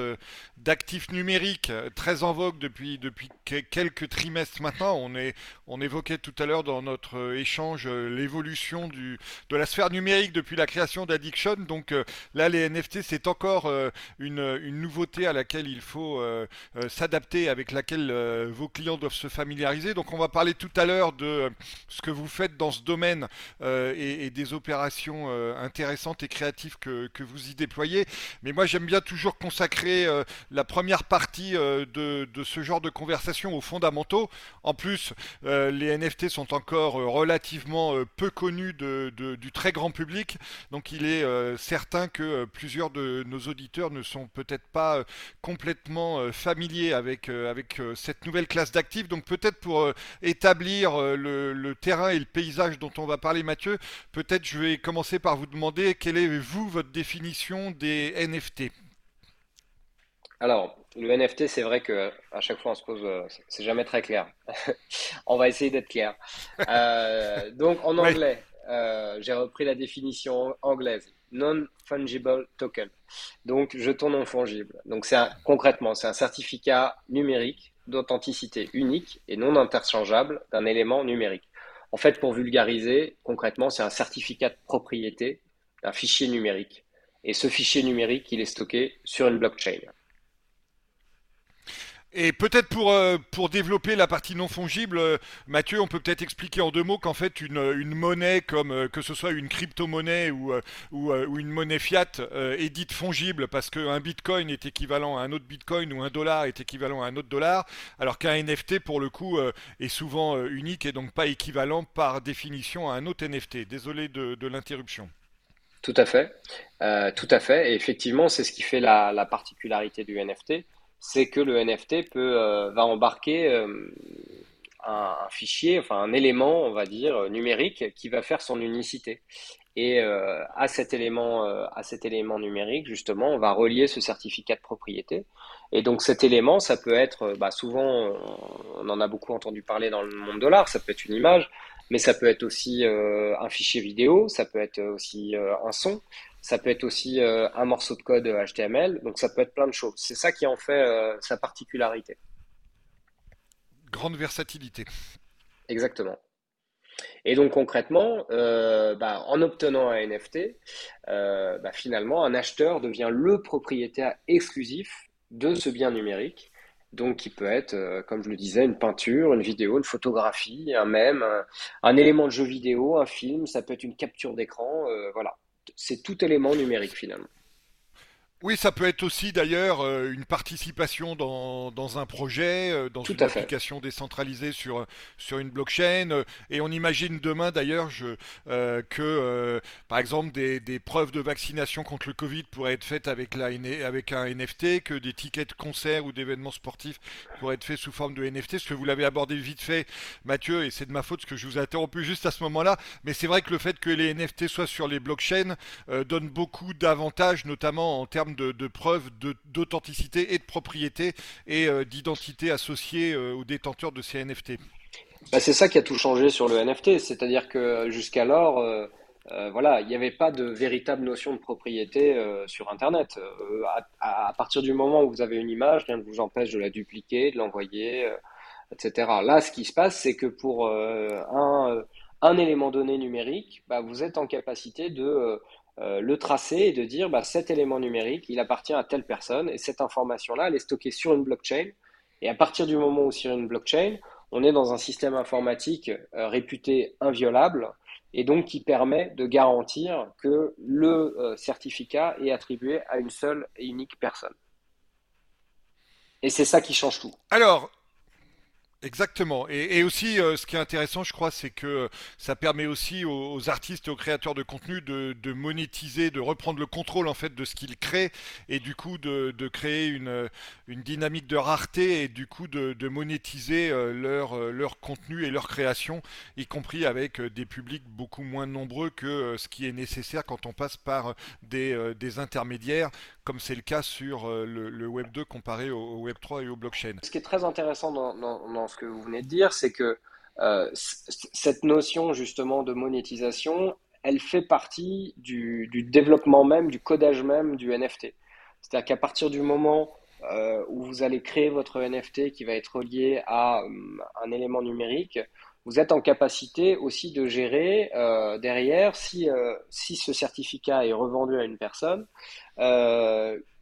d'actifs numériques très en vogue depuis, depuis quelques trimestres maintenant. On, est, on évoquait tout à l'heure dans notre échange l'évolution de la sphère numérique depuis la création d'Addiction. Donc là, les NFT, c'est encore une, une nouveauté à laquelle il faut s'adapter, avec laquelle euh, vos clients doivent se familiariser. Donc on va parler tout à l'heure de ce que vous faites dans ce domaine et, des opérations intéressantes et créatives que, que, vous y déployez. Mais moi j'aime bien toujours consacrer la première partie de, de, ce genre de conversation aux fondamentaux. En plus, les NFT sont encore relativement peu connus du très grand public. Donc il est certain que plusieurs de nos auditeurs ne sont peut-être pas complètement moins familiers avec, avec cette nouvelle classe d'actifs. Donc peut-être pour établir le, le, terrain et le paysage dont on va parler, Mathieu, peut-être je vais commencer par vous demander quelle est, vous, votre définition des NFT alors, le NFT, c'est vrai que à chaque fois on se pose, euh, c'est jamais très clair. on va essayer d'être clair. Euh, donc en anglais, euh, j'ai repris la définition anglaise, non-fungible token. Donc jeton non fungible. Donc c'est concrètement, c'est un certificat numérique d'authenticité unique et non interchangeable d'un élément numérique. En fait, pour vulgariser, concrètement, c'est un certificat de propriété d'un fichier numérique. Et ce fichier numérique, il est stocké sur une blockchain. Et peut-être pour, euh, pour développer la partie non fongible, euh, Mathieu, on peut peut-être expliquer en deux mots qu'en fait une, une monnaie, comme euh, que ce soit une crypto-monnaie ou, ou, une monnaie fiat, est dite fongible parce qu'un bitcoin est équivalent à un autre bitcoin ou un dollar est équivalent à un autre dollar, alors qu'un NFT, pour le coup, est souvent unique et donc pas équivalent par définition à un autre NFT. Désolé de, l'interruption. Tout à fait, tout à fait. Et effectivement, c'est ce qui fait la particularité du NFT c'est que le NFT euh, va embarquer euh, un, fichier, enfin un élément, on va dire, numérique qui va faire son unicité. Et euh, à, cet élément, à cet élément numérique, justement, on va relier ce certificat de propriété. Et donc cet élément, ça peut être, bah, souvent, on en a beaucoup entendu parler dans le monde de l'art, ça peut être une image, mais ça peut être aussi un fichier vidéo, ça peut être aussi un son, ça peut être aussi euh, un morceau de code HTML, donc ça peut être plein de choses. C'est ça qui en fait euh, sa particularité. Grande versatilité. Exactement. Et donc concrètement, euh, bah, en obtenant un NFT, bah, finalement, un acheteur devient le propriétaire exclusif de ce bien numérique. Donc, qui peut être, comme je le disais, une peinture, une vidéo, une photographie, un mème, un, un élément de jeu vidéo, un film, ça peut être une capture d'écran, voilà c'est tout élément numérique finalement. Oui, ça peut être aussi d'ailleurs euh, une participation dans, dans un projet, euh, dans une application décentralisée sur, sur une blockchain. Euh, et on imagine demain d'ailleurs que, par exemple, des, des, preuves de vaccination contre le Covid pourraient être faites avec, la, avec un NFT, que des tickets de concert ou d'événements sportifs pourraient être faits sous forme de NFT. Ce que vous l'avez abordé vite fait, Mathieu, et c'est de ma faute parce que je vous ai interrompu juste à ce moment-là. Mais c'est vrai que le fait que les NFT soient sur les blockchains donne beaucoup d'avantages, notamment en termes de, preuves d'authenticité et de propriété et euh, d'identité associée euh, aux détenteurs de ces NFT. Bah, c'est ça qui a tout changé sur le NFT, c'est-à-dire que jusqu'alors, euh, voilà, il n'y avait pas de véritable notion de propriété sur Internet. À, partir du moment où vous avez une image, rien ne vous empêche de la dupliquer, de l'envoyer, etc. Là, ce qui se passe, c'est que pour un, un, élément donné numérique, bah, vous êtes en capacité de euh, le tracer et de dire bah, cet élément numérique, il appartient à telle personne et cette information-là, elle est stockée sur une blockchain. Et à partir du moment où sur une blockchain, on est dans un système informatique euh, réputé inviolable et donc qui permet de garantir que le euh, certificat est attribué à une seule et unique personne. Et c'est ça qui change tout. Alors, Exactement. Et, aussi, euh, ce qui est intéressant, je crois, c'est que ça permet aussi aux, artistes et aux créateurs de contenu de, monétiser, de reprendre le contrôle en fait de ce qu'ils créent, et du coup de, créer une, dynamique de rareté et du coup de, monétiser euh, leur, euh, leur contenu et leur création, y compris avec des publics beaucoup moins nombreux que ce qui est nécessaire quand on passe par des intermédiaires, comme c'est le cas sur le, Web 2 comparé au, Web 3 et au blockchain. Ce qui est très intéressant dans, ce que vous venez de dire, c'est que euh, cette notion justement de monétisation, elle fait partie du, développement même, du codage même du NFT. C'est-à-dire qu'à partir du moment euh, où vous allez créer votre NFT qui va être relié à euh, un élément numérique, vous êtes en capacité aussi de gérer derrière si, si ce certificat est revendu à une personne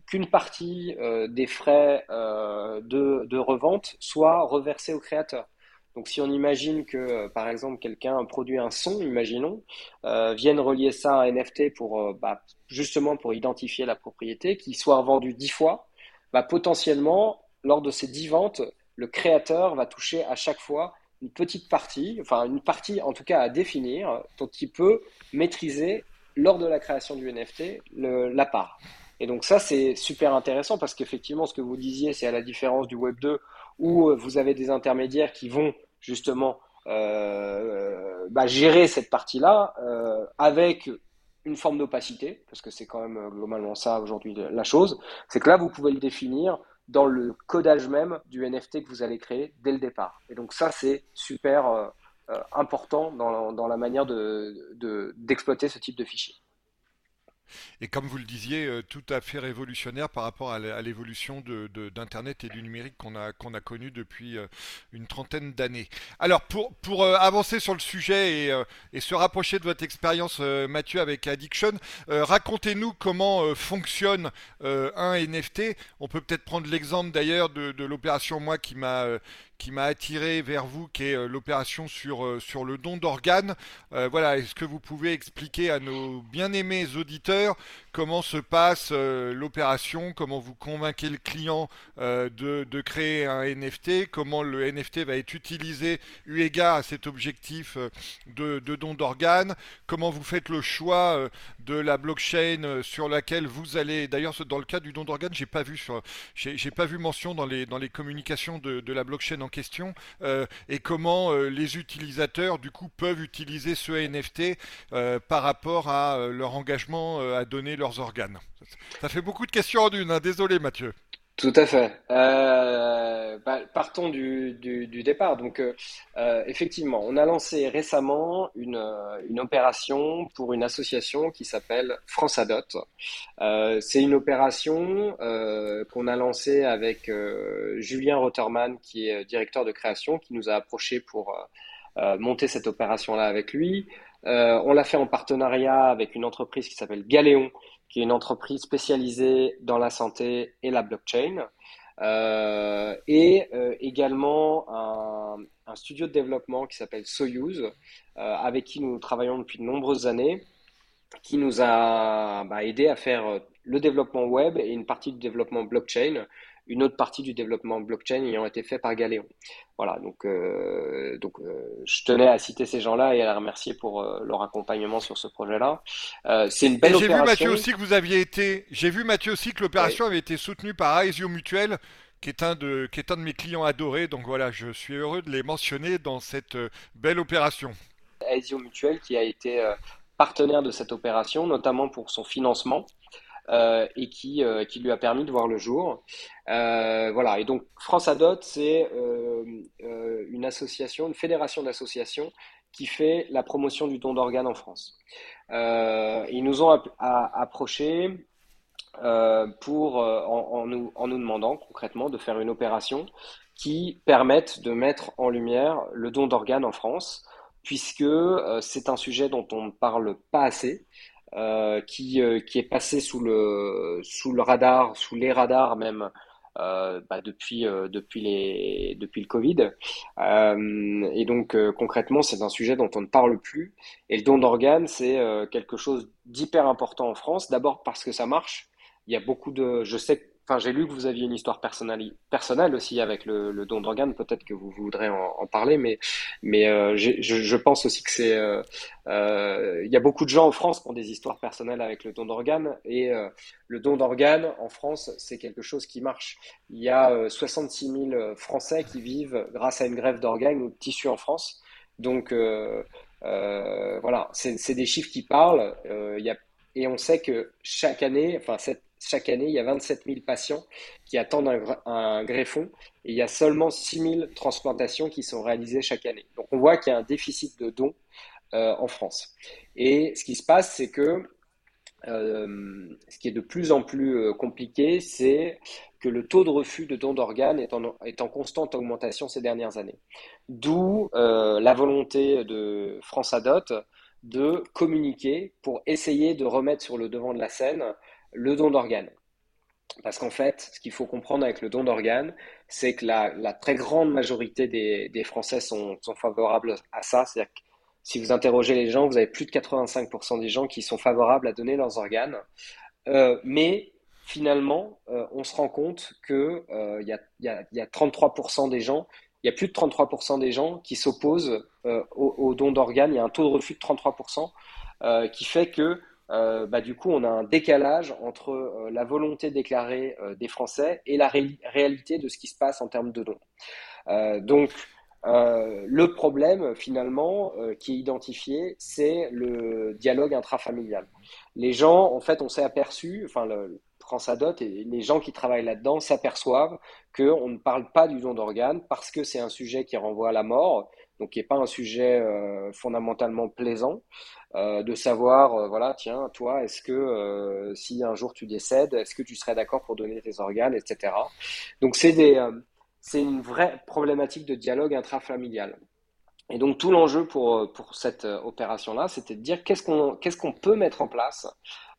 qu'une partie euh, des frais euh, de, revente soit reversée au créateur. Donc si on imagine que, euh, par exemple, quelqu'un produit un son, imaginons, vienne relier ça à un NFT pour bah, justement pour identifier la propriété, qui soit revendu dix fois, bah, potentiellement, lors de ces dix ventes, le créateur va toucher à chaque fois une petite partie, enfin une partie en tout cas à définir, dont il peut maîtriser lors de la création du NFT la part. Et donc ça, c'est super intéressant parce qu'effectivement, ce que vous disiez, c'est à la différence du Web 2 où vous avez des intermédiaires qui vont justement euh, bah, gérer cette partie-là euh, avec une forme d'opacité, parce que c'est quand même euh, globalement ça aujourd'hui la chose, c'est que là, vous pouvez le définir dans le codage même du NFT que vous allez créer dès le départ. Et donc ça, c'est super euh, important dans, la manière d'exploiter de, ce type de fichier. Et comme vous le disiez, euh, tout à fait révolutionnaire par rapport à l'évolution d'Internet et du numérique qu'on a, connu depuis euh, une trentaine d'années. Alors, pour, euh, avancer sur le sujet et, se rapprocher de votre expérience, Mathieu, avec Addiction, racontez-nous comment fonctionne un NFT. On peut peut-être prendre l'exemple d'ailleurs de l'opération, moi, qui m'a qui m'a attiré vers vous, qui est euh, l'opération sur, euh, sur le don d'organes. Euh, voilà, est-ce que vous pouvez expliquer à nos bien-aimés auditeurs comment se passe l'opération, comment vous convainquez le client de, de, créer un NFT, comment le NFT va être utilisé eu égard à cet objectif de, de don d'organes, comment vous faites le choix de la blockchain sur laquelle vous allez. D'ailleurs, dans le cas du don d'organes, j'ai pas pas vu mention dans les dans les communications de, de la blockchain en question euh, et comment euh, les utilisateurs du coup peuvent utiliser ce NFT euh, par rapport à leur engagement à donner leurs organes. Ça fait beaucoup de questions en une, hein. désolé Mathieu. Tout à fait. Euh, bah, partons du, du, départ. Donc, euh, euh, effectivement, on a lancé récemment une, une opération pour une association qui s'appelle France Adot. C'est une opération qu'on a lancée avec Julien Rotterman, qui est directeur de création, qui nous a approché pour monter cette opération-là avec lui. on l'a fait en partenariat avec une entreprise qui s'appelle Galéon, qui est une entreprise spécialisée dans la santé et la blockchain, euh, et euh, également un, studio de développement qui s'appelle Soyuz, euh, avec qui nous travaillons depuis de nombreuses années, qui nous a bah, aidé à faire le développement web et une partie du développement blockchain une autre partie du développement blockchain ayant été fait par Galéon. Voilà, donc, euh, donc euh, je tenais à citer ces gens-là et à les remercier pour euh, leur accompagnement sur ce projet-là. c'est une belle opération. J'ai vu Mathieu aussi que vous aviez été, j'ai vu Mathieu aussi que l'opération avait été soutenue par Aesio Mutuel qui est, un de, qui est un de mes clients adorés. Donc voilà, je suis heureux de les mentionner dans cette belle opération. Aesio Mutuel qui a été partenaire de cette opération, notamment pour son financement. Euh, et qui, euh, qui lui a permis de voir le jour. Euh, voilà, et donc France Adot, c'est une association, une fédération d'associations qui fait la promotion du don d'organes en France. ils nous ont approchés en nous demandant concrètement de faire une opération qui permette de mettre en lumière le don d'organes en France, puisque c'est un sujet dont on ne parle pas assez. Euh, qui, euh, qui est passé sous le, sous le radar, sous les radars même, euh, bah, depuis, depuis, les, depuis le Covid. et donc concrètement, c'est un sujet dont on ne parle plus. Et le don d'organes, c'est quelque chose d'hyper important en France. D'abord parce que ça marche. Il y a beaucoup de, je sais Enfin, j'ai lu que vous aviez une histoire personnelle, aussi avec le, don d'organes. Peut-être que vous voudrez en, parler, mais, euh, je, pense aussi que c'est. Euh, euh, il y a beaucoup de gens en France qui ont des histoires personnelles avec le don d'organes. Et le don d'organes en France, c'est quelque chose qui marche. Il y a 66 000 Français qui vivent grâce à une grève d'organes ou de tissu en France. Donc, voilà, c'est des chiffres qui parlent. et on sait que chaque année, enfin, cette chaque année, il y a 27 000 patients qui attendent un, greffon et il y a seulement 6 000 transplantations qui sont réalisées chaque année. Donc on voit qu'il y a un déficit de dons euh, en France. Et ce qui se passe, c'est que euh, ce qui est de plus en plus euh, compliqué, c'est que le taux de refus de dons d'organes est en, est en, constante augmentation ces dernières années. D'où la volonté de France Adot de communiquer pour essayer de remettre sur le devant de la scène le don d'organes. Parce qu'en fait, ce qu'il faut comprendre avec le don d'organes, c'est que la, très grande majorité des, Français sont, favorables à ça. C'est-à-dire que si vous interrogez les gens, vous avez plus de 85% des gens qui sont favorables à donner leurs organes. Euh, mais finalement, euh, on se rend compte qu'il euh, y, a, y, a, 33% des gens, il y a plus de 33% des gens qui s'opposent au, don d'organes. Il y a un taux de refus de 33% qui fait que bah, du coup, on a un décalage entre la volonté déclarée des Français et la réalité de ce qui se passe en termes de dons. donc, le problème, finalement, qui est identifié, c'est le dialogue intrafamilial. Les gens, en fait, on s'est aperçu, enfin, le, Adot et les gens qui travaillent là-dedans s'aperçoivent qu'on ne parle pas du don d'organes parce que c'est un sujet qui renvoie à la mort, donc qui n'est pas un sujet euh, fondamentalement plaisant, euh, de savoir, euh, voilà, tiens, toi, est-ce que si un jour tu décèdes, est-ce que tu serais d'accord pour donner tes organes, etc. Donc c'est des, une vraie problématique de dialogue intrafamilial. Et donc tout l'enjeu pour, pour cette opération-là, c'était de dire qu'est-ce qu'on qu'est-ce qu'on peut mettre en place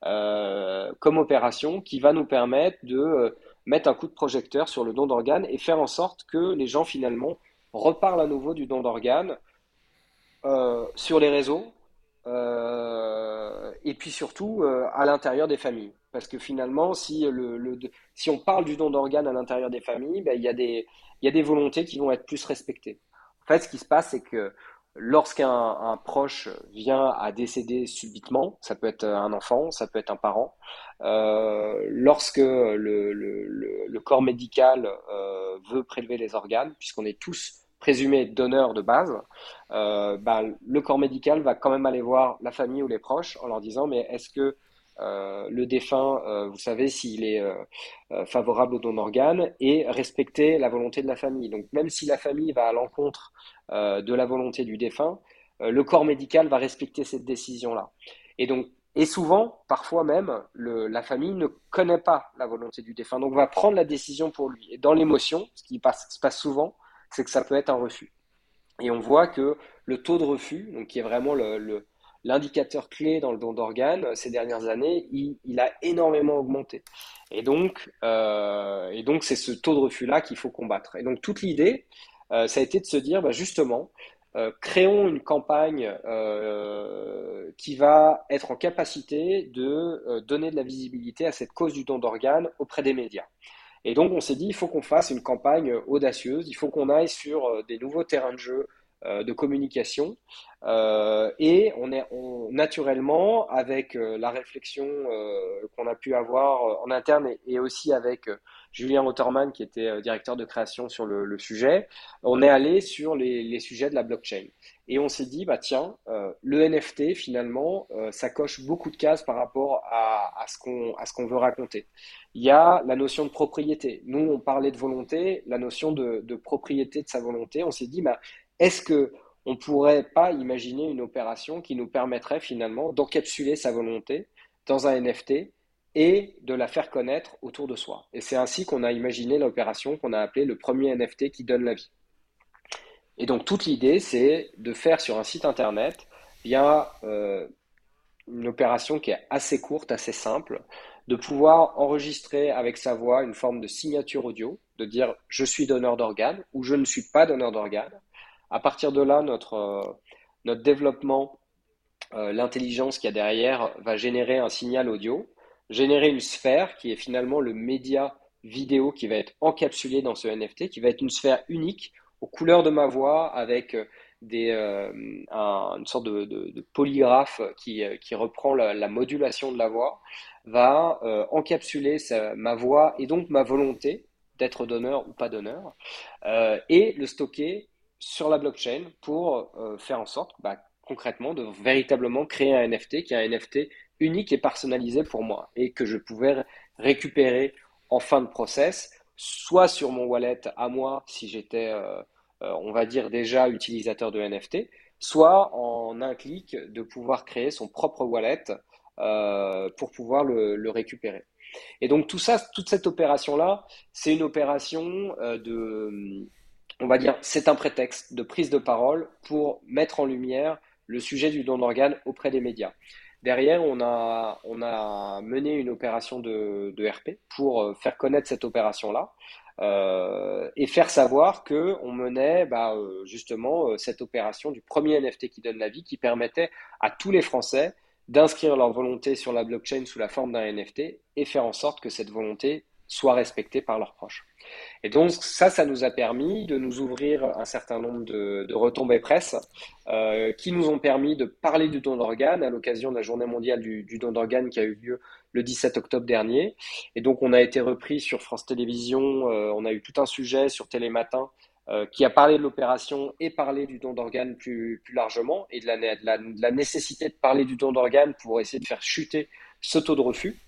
comme opération qui va nous permettre de mettre un coup de projecteur sur le don d'organes et faire en sorte que les gens finalement reparlent à nouveau du don d'organes euh, sur les réseaux et puis surtout à l'intérieur des familles. Parce que finalement, si, le, on parle du don d'organes à l'intérieur des familles, ben, il, y a des, y volontés qui vont être plus respectées. En fait, ce qui se passe, c'est que lorsqu'un proche vient à décéder subitement, ça peut être un enfant, ça peut être un parent, euh, lorsque le, corps médical euh, veut prélever les organes, puisqu'on est tous présumés donneurs de base, euh, bah, le corps médical va quand même aller voir la famille ou les proches en leur disant mais est-ce que le défunt, vous savez s'il est favorable au don d'organes et respecter la volonté de la famille. Donc même si la famille va à l'encontre euh, de la volonté du défunt, euh, le corps médical va respecter cette décision-là. Et donc, et souvent, parfois même, la famille ne connaît pas la volonté du défunt, donc va prendre la décision pour lui. Et dans l'émotion, ce qui se passe souvent, c'est que ça peut être un refus. Et on voit que le taux de refus, donc qui est vraiment l'indicateur clé dans le don d'organes ces dernières années, il, a énormément augmenté. Et donc, euh, et donc c'est ce taux de refus là qu'il faut combattre. Et donc toute l'idée, euh, ça a été de se dire, bah, justement, euh, créons une campagne euh, qui va être en capacité de donner de la visibilité à cette cause du don d'organes auprès des médias. Et donc on s'est dit, il faut qu'on fasse une campagne audacieuse, il faut qu'on aille sur des nouveaux terrains de jeu de communication. et on est naturellement, avec la réflexion qu'on a pu avoir en interne et, aussi avec Julien Otterman, qui était euh, directeur de création sur le, sujet, on est allé sur les, sujets de la blockchain. Et on s'est dit, bah tiens, euh, le NFT, finalement, euh, ça coche beaucoup de cases par rapport à, à ce qu'on veut raconter. Il y a la notion de propriété. Nous, on parlait de volonté, la notion de, propriété de sa volonté. On s'est dit, bah, est-ce que on pourrait pas imaginer une opération qui nous permettrait finalement d'encapsuler sa volonté dans un NFT et de la faire connaître autour de soi? Et c'est ainsi qu'on a imaginé l'opération qu'on a appelée le premier NFT qui donne la vie. Et donc toute l'idée, c'est de faire sur un site internet bien euh, une opération qui est assez courte, assez simple, de pouvoir enregistrer avec sa voix une forme de signature audio, de dire je suis donneur d'organes ou je ne suis pas donneur d'organes. À partir de là, notre, euh, notre développement, euh, l'intelligence qu'il y a derrière va générer un signal audio générer une sphère qui est finalement le média vidéo qui va être encapsulé dans ce NFT, qui va être une sphère unique aux couleurs de ma voix avec euh, des, euh, une sorte de, polygraphe qui, euh, qui reprend la, modulation de la voix, va encapsuler ma voix et donc ma volonté d'être donneur ou pas donneur, et le stocker sur la blockchain pour faire en sorte bah, concrètement de véritablement créer un NFT qui est un NFT unique et personnalisé pour moi et que je pouvais récupérer en fin de process, soit sur mon wallet à moi si j'étais, on va dire, déjà utilisateur de NFT, soit en un clic de pouvoir créer son propre wallet euh, pour pouvoir le, récupérer. Et donc tout ça, toute cette opération-là, c'est une opération de, on va dire, c'est un prétexte de prise de parole pour mettre en lumière le sujet du don d'organes auprès des médias. Derrière, on a, on a mené une opération de, RP pour euh, faire connaître cette opération-là euh, et faire savoir qu'on menait bah, euh, justement cette opération du premier NFT qui donne la vie, qui permettait à tous les Français d'inscrire leur volonté sur la blockchain sous la forme d'un NFT et faire en sorte que cette volonté soient respectés par leurs proches. Et donc ça, ça nous a permis de nous ouvrir un certain nombre de, retombées presse euh, qui nous ont permis de parler du don d'organes à l'occasion de la journée mondiale du, don d'organes qui a eu lieu le 17 octobre dernier. Et donc on a été repris sur France Télévisions, euh, on a eu tout un sujet sur Télématin euh, qui a parlé de l'opération et parlé du don d'organes plus, plus largement et de la, nécessité de parler du don d'organes pour essayer de faire chuter ce taux de refus.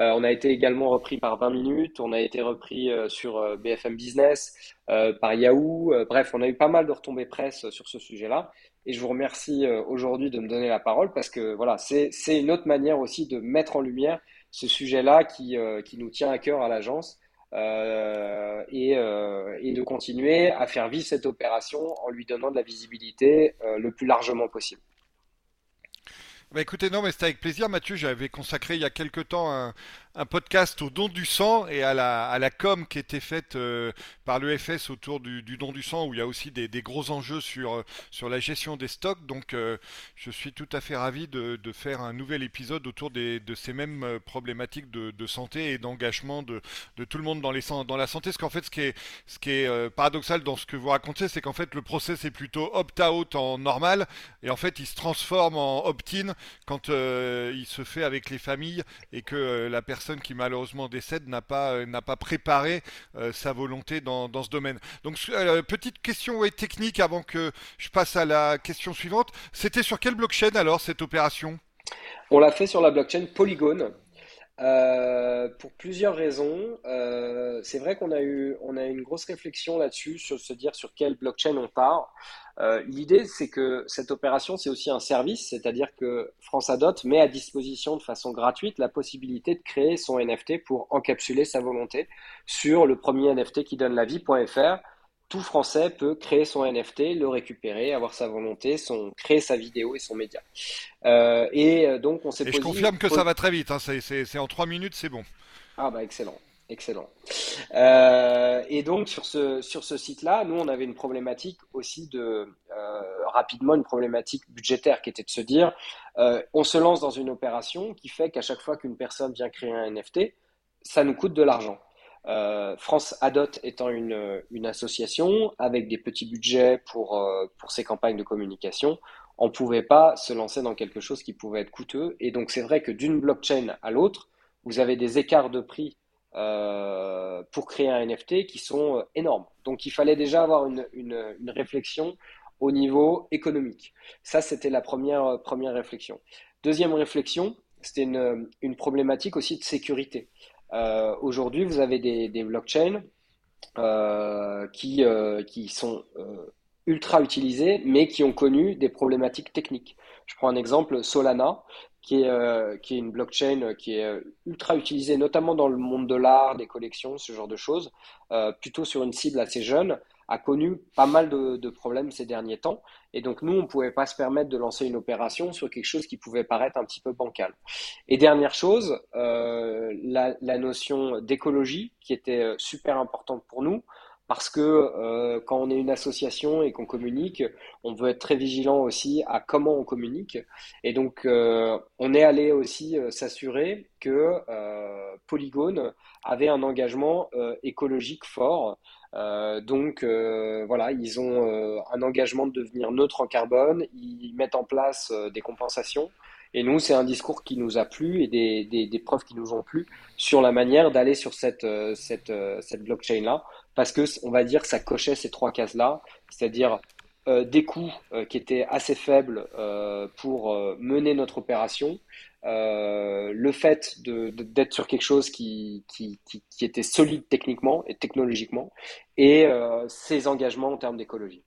Euh, on a été également repris par 20 minutes, on a été repris sur BFM Business, par Yahoo. bref, on a eu pas mal de retombées presse sur ce sujet-là. Et je vous remercie aujourd'hui de me donner la parole parce que voilà, c'est une autre manière aussi de mettre en lumière ce sujet-là qui, qui nous tient à cœur à l'agence. Euh, et, et, de continuer à faire vivre cette opération en lui donnant de la visibilité le plus largement possible. Bah écoutez, non, mais c'était avec plaisir, Mathieu. J'avais consacré il y a quelque temps un, un podcast au don du sang et à la, à la com qui était faite euh, par l'EFS autour du, don du sang, où il y a aussi des, des gros enjeux sur, euh, sur la gestion des stocks. Donc euh, je suis tout à fait ravi de, de, faire un nouvel épisode autour des, de ces mêmes problématiques de, de santé et d'engagement de, de tout le monde dans, les, dans la santé. Parce qu'en fait, ce qui est, ce qui est paradoxal dans ce que vous racontez, c'est qu'en fait, le process est plutôt opt-out en normal, et en fait, il se transforme en opt-in quand il se fait avec les familles et que la personne qui malheureusement décède n'a pas, euh, n'a pas préparé euh, sa volonté dans, ce domaine. Donc euh, petite question technique avant que je passe à la question suivante. C'était sur quelle blockchain alors cette opération? On l'a fait sur la blockchain Polygon. Pour plusieurs raisons. c'est vrai qu'on a eu, on a une grosse réflexion là-dessus, sur se dire sur quelle blockchain on part. Euh, l'idée, c'est que cette opération, c'est aussi un service, c'est-à-dire que France Adot met à disposition de façon gratuite la possibilité de créer son NFT pour encapsuler sa volonté sur le premier NFT qui donne la vie.fr. Tout Français peut créer son NFT, le récupérer, avoir sa volonté, son, créer sa vidéo et son média. Euh, et euh, donc, on s'est. Et je confirme que ça va très vite. Hein, c'est en trois minutes, c'est bon. Ah bah excellent. Excellent. Euh, et donc sur ce, sur ce site-là, nous, on avait une problématique aussi de, euh, rapidement, une problématique budgétaire qui était de se dire, euh, on se lance dans une opération qui fait qu'à chaque fois qu'une personne vient créer un NFT, ça nous coûte de l'argent. France Adot étant une, association avec des petits budgets pour, pour ses campagnes de communication, on ne pouvait pas se lancer dans quelque chose qui pouvait être coûteux. Et donc c'est vrai que d'une blockchain à l'autre, vous avez des écarts de prix euh, pour créer un NFT qui sont euh, énormes. Donc il fallait déjà avoir une, une, une réflexion au niveau économique. Ça, c'était la première, euh, première réflexion. Deuxième réflexion, c'était une, une, problématique aussi de sécurité. Euh, Aujourd'hui, vous avez des, blockchains euh, qui, euh, qui sont ultra utilisés, mais qui ont connu des problématiques techniques. Je prends un exemple, Solana, qui est, qui est une blockchain qui est ultra utilisée, notamment dans le monde de l'art, des collections, ce genre de choses, plutôt sur une cible assez jeune, a connu pas mal de, problèmes ces derniers temps. Et donc nous, on ne pouvait pas se permettre de lancer une opération sur quelque chose qui pouvait paraître un petit peu bancal. Et dernière chose, euh, la, notion d'écologie, qui était super importante pour nous parce que euh, quand on est une association et qu'on communique, on veut être très vigilant aussi à comment on communique. Et donc, euh, on est allé aussi euh, s'assurer que euh, Polygone avait un engagement euh, écologique fort. Donc, voilà, ils ont un engagement de devenir neutre en carbone. Ils mettent en place des compensations. Et nous, c'est un discours qui nous a plu et des, des, preuves qui nous ont plu sur la manière d'aller sur cette, cette, cette blockchain-là parce que on va dire que ça cochait ces trois cases-là, c'est-à-dire euh, des coûts euh, qui étaient assez faibles euh, pour mener notre opération, le fait d'être sur quelque chose qui, était solide techniquement et technologiquement, et ses engagements en termes d'écologie.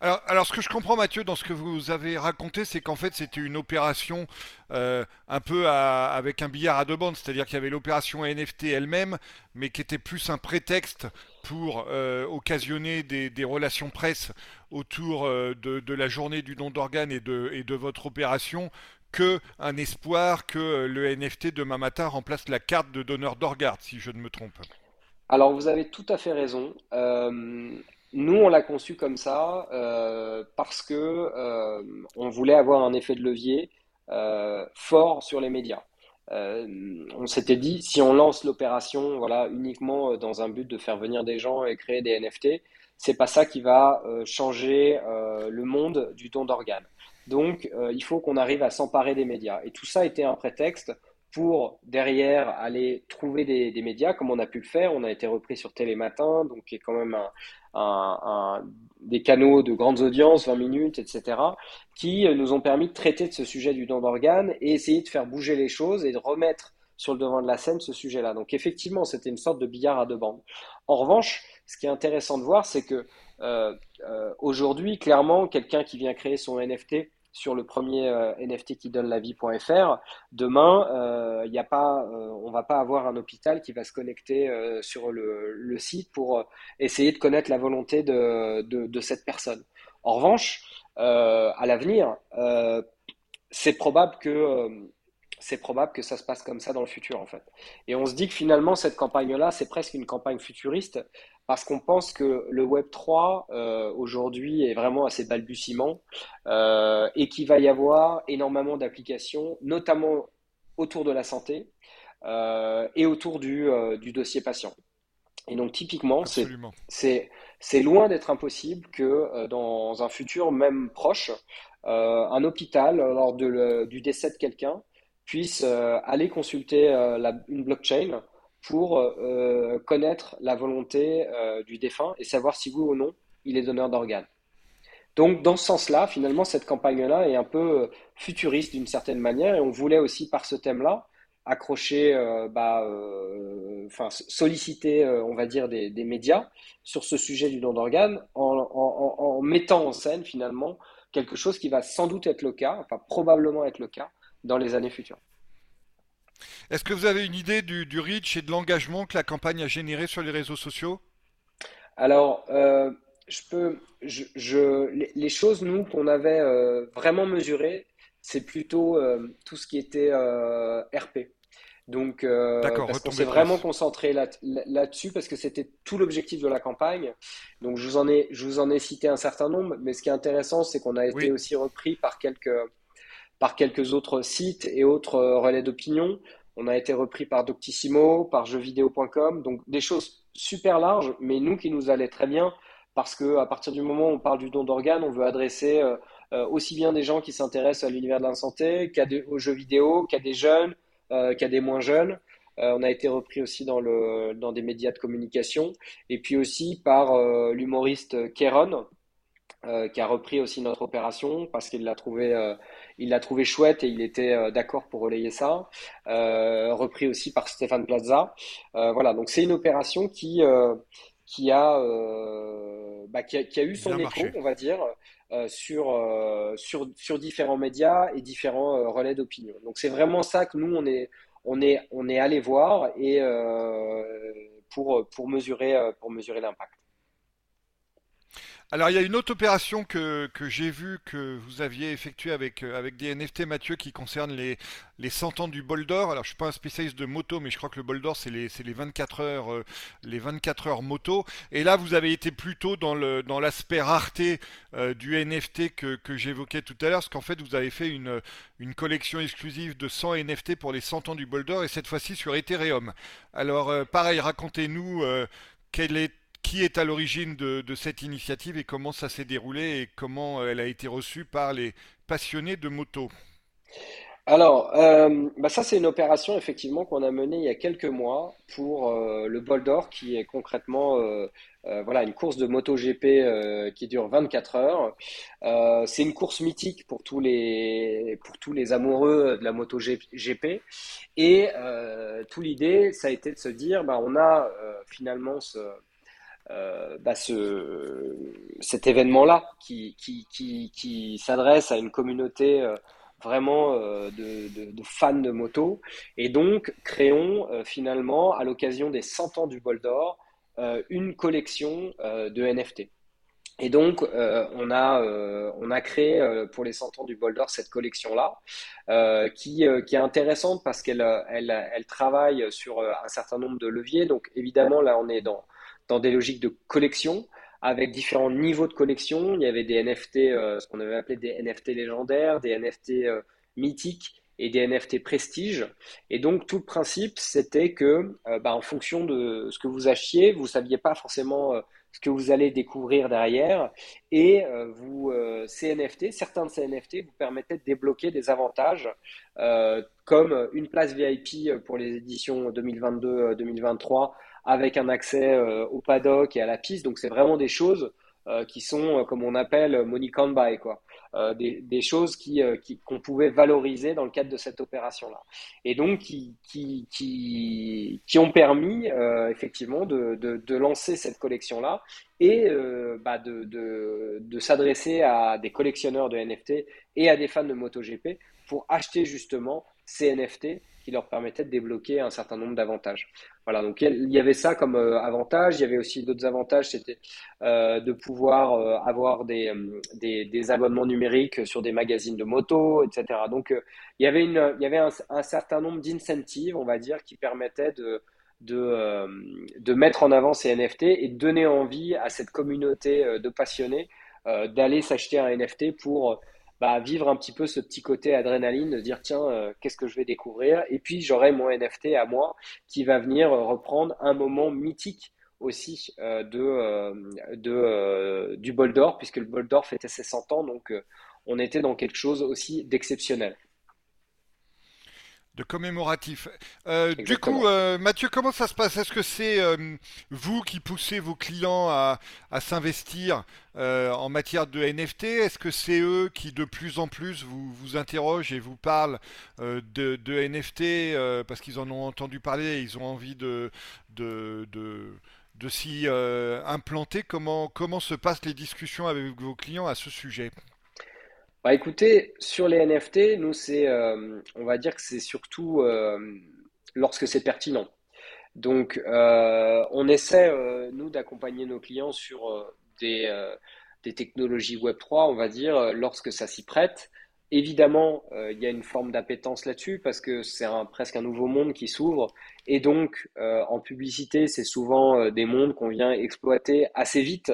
Alors, ce que je comprends, Mathieu, dans ce que vous avez raconté, c'est qu'en fait, c'était une opération euh, un peu avec un billard à deux bandes, c'est-à-dire qu'il y avait l'opération NFT elle-même, mais qui était plus un prétexte pour euh, occasionner des, relations presse autour euh, de, la journée du don d'organes et de votre opération que un espoir que le NFT demain matin remplace la carte de donneur d'organes, si je ne me trompe. Alors vous avez tout à fait raison. Euh, nous, on l'a conçu comme ça euh, parce que euh, on voulait avoir un effet de levier euh, fort sur les médias. on s'était dit, si on lance l'opération voilà, uniquement dans un but de faire venir des gens et créer des NFT, c'est pas ça qui va changer le monde du don d'organes. Donc, il faut qu'on arrive à s'emparer des médias. Et tout ça était un prétexte pour derrière aller trouver des, médias comme on a pu le faire. On a été repris sur Télématin, donc qui est quand même un, des canaux de grandes audiences, 20 minutes, etc., qui nous ont permis de traiter de ce sujet du don d'organes et essayer de faire bouger les choses et de remettre sur le devant de la scène ce sujet-là. Donc effectivement, c'était une sorte de billard à deux bandes. En revanche, ce qui est intéressant de voir, c'est que euh, euh, aujourd'hui, clairement, quelqu'un qui vient créer son NFT sur le premier euh, NFT qui donne la vie.fr. Demain, euh, il n'y a pas, euh, on va pas avoir un hôpital qui va se connecter sur le, site pour essayer de connaître la volonté de, de, cette personne. En revanche, à l'avenir, c'est probable que c'est probable que ça se passe comme ça dans le futur en fait. Et on se dit que finalement cette campagne-là, c'est presque une campagne futuriste parce qu'on pense que le Web 3 euh, aujourd'hui est vraiment assez balbutiement euh, et qu'il va y avoir énormément d'applications, notamment autour de la santé euh, et autour du, du, dossier patient. Et donc typiquement, c'est loin d'être impossible que dans un futur même proche, un hôpital, lors de du décès de quelqu'un, puisse aller consulter la, une blockchain pour euh, connaître la volonté euh, du défunt et savoir si oui ou non il est donneur d'organes. Donc dans ce sens-là, finalement, cette campagne-là est un peu euh, futuriste d'une certaine manière et on voulait aussi par ce thème-là accrocher, bah, enfin solliciter, on va dire, des, médias sur ce sujet du don d'organes en, mettant en scène finalement quelque chose qui va sans doute être le cas, enfin probablement être le cas dans les années futures. Est-ce que vous avez une idée du, reach et de l'engagement que la campagne a généré sur les réseaux sociaux? Alors, euh, je peux, je, les, choses, nous, qu'on avait euh, vraiment mesurées, c'est plutôt euh, tout ce qui était RP. Donc, parce qu'on s'est vraiment concentré là-dessus parce que c'était tout l'objectif de la campagne. Donc, je vous en ai, je vous en ai cité un certain nombre, mais ce qui est intéressant, c'est qu'on a été aussi repris par quelques par quelques autres sites et autres relais d'opinion. On a été repris par Doctissimo, par jeuxvideo.com, donc des choses super larges, mais nous qui nous allait très bien parce que à partir du moment où on parle du don d'organes, on veut adresser euh, euh, aussi bien des gens qui s'intéressent à l'univers de la santé qu'à aux jeux vidéo, qu'à des jeunes, euh, qu'à des moins jeunes. on a été repris aussi dans, le, dans des médias de communication et puis aussi par l'humoriste Kéron, qui a repris aussi notre opération parce qu'il l'a trouvé il l'a trouvé chouette et il était euh, d'accord pour relayer ça. Euh, repris aussi par Stéphane Plaza. Euh, voilà, donc c'est une opération qui qui a, bah, qui a, qui a eu son écho, on va dire, sur, sur, sur différents médias et différents relais d'opinion. Donc c'est vraiment ça que nous on est on est on est allé voir et pour pour mesurer pour mesurer l'impact. Alors il y a une autre opération que, que j'ai vue que vous aviez effectuée avec, euh, avec des NFT Mathieu qui concerne les, les 100 ans du bol d'or. Alors je suis pas un spécialiste de moto mais je crois que le bol d'or c'est les, les 24 heures euh, les 24 heures moto. Et là vous avez été plutôt dans le dans l'aspect rareté euh, du NFT que, que j'évoquais tout à l'heure parce qu'en fait vous avez fait une, une collection exclusive de 100 NFT pour les 100 ans du bol d'or et cette fois-ci sur Ethereum. Alors pareil racontez-nous quel est qui est à l'origine de, cette initiative et comment ça s'est déroulé et comment euh, elle a été reçue par les passionnés de moto alors, euh, bah ça c'est une opération effectivement qu'on a menée il y a quelques mois pour euh, le Bol d'Or qui est concrètement voilà une course de moto GP qui dure 24 heures. c'est une course mythique pour tous les pour tous les amoureux de la moto GP et tout l'idée ça a été de se dire bah on a finalement ce euh, bah ce, cet événement-là qui, qui, qui, qui s'adresse à une communauté euh, vraiment euh, de, fans de moto. Et donc, créons finalement, à l'occasion des 100 ans du bol d'or, une collection de NFT. Et donc, on, a, on a créé pour les 100 ans du bol d'or cette collection-là, qui, qui est intéressante parce qu'elle elle, elle travaille sur un certain nombre de leviers. Donc, évidemment, là, on est dans dans des logiques de collection avec différents niveaux de collection. Il y avait des NFT, euh, ce qu'on avait appelé des NFT légendaires, des NFT euh, mythiques et des NFT prestige. Et donc tout le principe, c'était que bah, en fonction de ce que vous achetiez, vous saviez pas forcément ce que vous allez découvrir derrière. Et euh, vous, euh, CNFT, certains de ces NFT vous permettaient de débloquer des avantages euh, comme une place VIP pour les éditions 2022-2023 avec un accès au paddock et à la piste. Donc c'est vraiment des choses qui sont, comme on appelle, money can buy, quoi. Euh, des, choses euh, qui, qu'on pouvait valoriser dans le cadre de cette opération-là. Et donc, qui, qui, qui, ont permis euh, effectivement de, de, de, lancer cette collection-là et bah de, de, de s'adresser à des collectionneurs de NFT et à des fans de MotoGP pour acheter justement ces NFT qui leur permettait de débloquer un certain nombre d'avantages. Voilà, donc il y avait ça comme euh, avantage. Il y avait aussi d'autres avantages, c'était euh, de pouvoir euh, avoir des, abonnements numériques sur des magazines de moto, etc. Donc il y avait, un, certain nombre d'incentives, on va dire, qui permettaient de mettre en avant ces NFT et de donner envie à cette communauté de passionnés d'aller s'acheter un NFT pour bah, vivre un petit peu ce petit côté adrénaline, de dire tiens, euh, qu'est-ce que je vais découvrir? Et puis j'aurai mon NFT à moi qui va venir reprendre un moment mythique aussi euh, de, euh, de du bol d'or, puisque le bol d'or fêtait ses 100 ans, donc on était dans quelque chose aussi d'exceptionnel de commémoratif. Euh, du coup, euh, Mathieu, comment ça se passe? Est-ce que c'est euh, vous qui poussez vos clients à, s'investir en matière de NFT Est-ce que c'est eux qui de plus en plus vous, vous interrogent et vous parlent de, NFT parce qu'ils en ont entendu parler et ils ont envie de, de, de s'y implanter? Comment, comment se passent les discussions avec vos clients à ce sujet? Bah écoutez, sur les NFT, nous c'est, euh, on va dire que c'est surtout euh, lorsque c'est pertinent. Donc, euh, on essaie nous d'accompagner nos clients sur des, technologies Web 3, on va dire, lorsque ça s'y prête. Évidemment, il y a une forme d'appétence là-dessus parce que c'est presque un nouveau monde qui s'ouvre. Et donc, en publicité, c'est souvent des mondes qu'on vient exploiter assez vite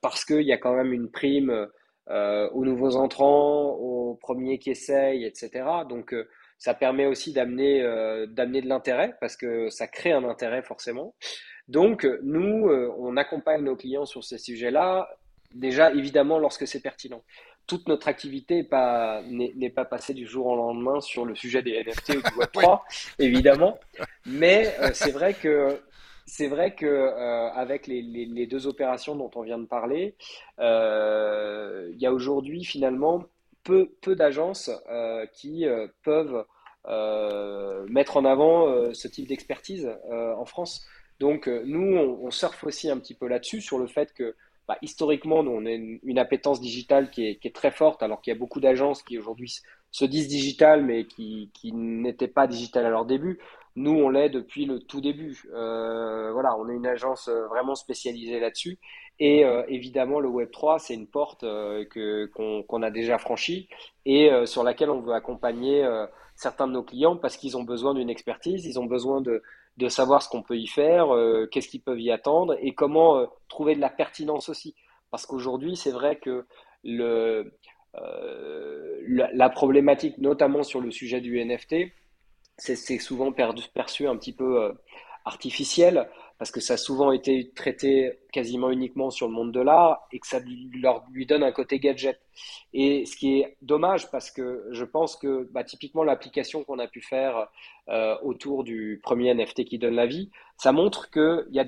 parce qu'il y a quand même une prime euh, aux nouveaux entrants, aux premiers qui essayent, etc. Donc euh, ça permet aussi d'amener euh, d'amener de l'intérêt parce que ça crée un intérêt forcément. Donc nous, on accompagne nos clients sur ces sujets-là. Déjà, évidemment, lorsque c'est pertinent. Toute notre activité n'est pas, pas passée du jour au lendemain sur le sujet des NFT ou du Web3, évidemment. Mais c'est vrai que c'est vrai que euh, avec les, deux opérations dont on vient de parler, euh, il y a aujourd'hui finalement peu, d'agences euh, qui peuvent mettre en avant ce type d'expertise en France. Donc nous, on, surfe aussi un petit peu là-dessus sur le fait que bah, historiquement, nous, on a une, appétence digitale qui est, très forte, alors qu'il y a beaucoup d'agences qui aujourd'hui se disent digitales, mais qui n'étaient pas digitales à leur début. Nous, on l'est depuis le tout début. Euh, voilà, on est une agence euh, vraiment spécialisée là-dessus. Et euh, évidemment, le Web 3, c'est une porte que, qu'on, a déjà franchie et sur laquelle on veut accompagner certains de nos clients parce qu'ils ont besoin d'une expertise, ils ont besoin de, de savoir ce qu'on peut y faire, qu'est-ce qu'ils peuvent y attendre et comment trouver de la pertinence aussi. Parce qu'aujourd'hui, c'est vrai que le, la problématique, notamment sur le sujet du NFT, c'est souvent perçu un petit peu euh, artificiel parce que ça a souvent été traité quasiment uniquement sur le monde de l'art et que ça leur, lui donne un côté gadget. Et ce qui est dommage parce que je pense que bah, typiquement l'application qu'on a pu faire euh, autour du premier NFT qui donne la vie, ça montre qu'il y a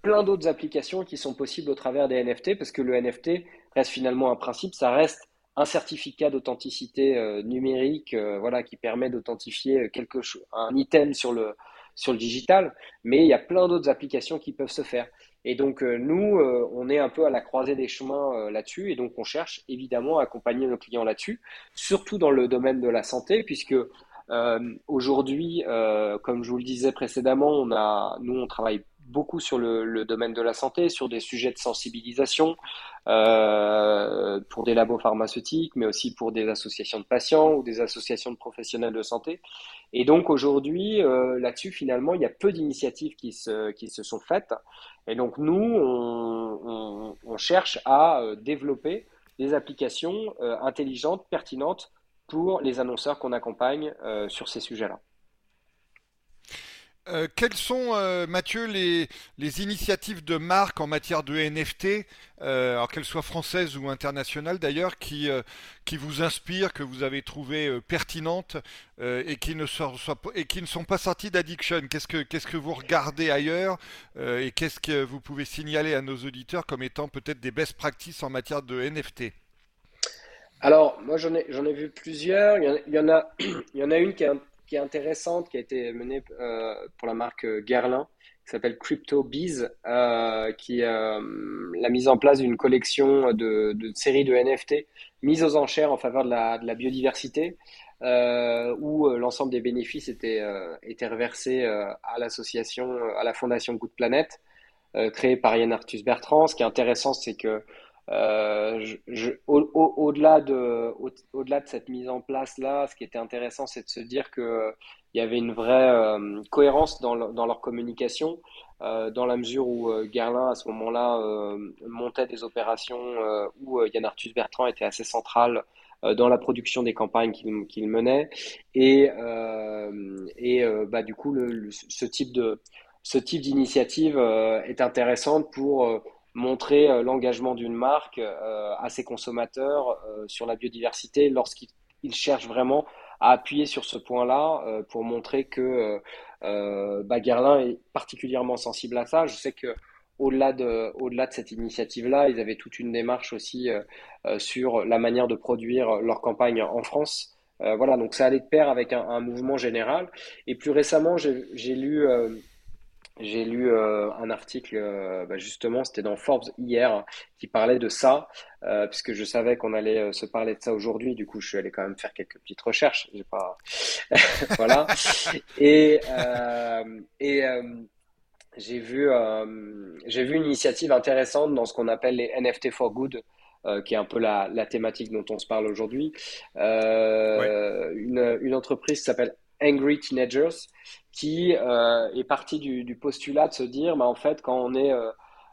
plein d'autres applications qui sont possibles au travers des NFT parce que le NFT reste finalement un principe, ça reste un certificat d'authenticité euh, numérique euh, voilà, qui permet d'authentifier quelque chose, un item sur le, sur le digital, mais il y a plein d'autres applications qui peuvent se faire. Et donc euh, nous, on est un peu à la croisée des chemins là-dessus, et donc on cherche évidemment à accompagner nos clients là-dessus, surtout dans le domaine de la santé, puisque aujourd'hui, comme je vous le disais précédemment, on a, nous on travaille beaucoup sur le, domaine de la santé, sur des sujets de sensibilisation euh, pour des labos pharmaceutiques, mais aussi pour des associations de patients ou des associations de professionnels de santé. Et donc aujourd'hui, euh, là-dessus, finalement, il y a peu d'initiatives qui se, sont faites. Et donc nous, on, cherche à euh, développer des applications intelligentes, pertinentes pour les annonceurs qu'on accompagne sur ces sujets-là. Euh, quelles sont, euh, Mathieu, les, initiatives de marque en matière de NFT, euh, alors qu'elles soient françaises ou internationales d'ailleurs, qui, vous inspirent, que vous avez trouvées pertinentes et, qui ne sont, pas sorties d'Addiction? Qu'est-ce que, vous regardez ailleurs et qu'est-ce que vous pouvez signaler à nos auditeurs comme étant peut-être des best practices en matière de NFT alors, moi, j'en ai, vu plusieurs. Il y, en, a, il y en a une qui est un qui est intéressante, qui a été menée euh, pour la marque Guerlain, qui s'appelle Crypto Bees, euh, qui euh, la mise en place d'une collection de, de séries de NFT mises aux enchères en faveur de la, de la biodiversité, où l'ensemble des bénéfices étaient, étaient reversés à l'association, à la fondation Good Planet, créée par Yann Arthus Bertrand. Ce qui est intéressant, c'est que euh, au-delà de, au, delà de cette mise en place là, ce qui était intéressant, c'est de se dire que il y avait une vraie euh, cohérence dans, dans, leur communication, euh, dans la mesure où euh, Gerlin à ce moment-là montait des opérations où Yann Arthus Bertrand était assez central dans la production des campagnes qu'il menait, et, et bah, du coup le, ce type de ce type d'initiative est intéressante pour montrer euh, l'engagement d'une marque euh, à ses consommateurs euh, sur la biodiversité lorsqu'ils cherchent vraiment à appuyer sur ce point-là pour montrer que euh, bah, est particulièrement sensible à ça. Je sais que au-delà de, au-delà de cette initiative-là, ils avaient toute une démarche aussi sur la manière de produire leur campagne en France. voilà, donc ça allait de pair avec un, un mouvement général. Et plus récemment, j'ai lu j'ai lu euh, un article, euh, bah, justement, c'était dans Forbes hier, qui parlait de ça, euh, puisque je savais qu'on allait se parler de ça aujourd'hui. Du coup, je suis allé quand même faire quelques petites recherches. J'ai pas, voilà. Et et j'ai vu j'ai vu une initiative intéressante dans ce qu'on appelle les NFT for Good. qui est un peu la, la, thématique dont on se parle aujourd'hui. une, une entreprise qui s'appelle Angry Teenagers, qui euh, est parti du, postulat de se dire, bah, en fait, quand on est, euh,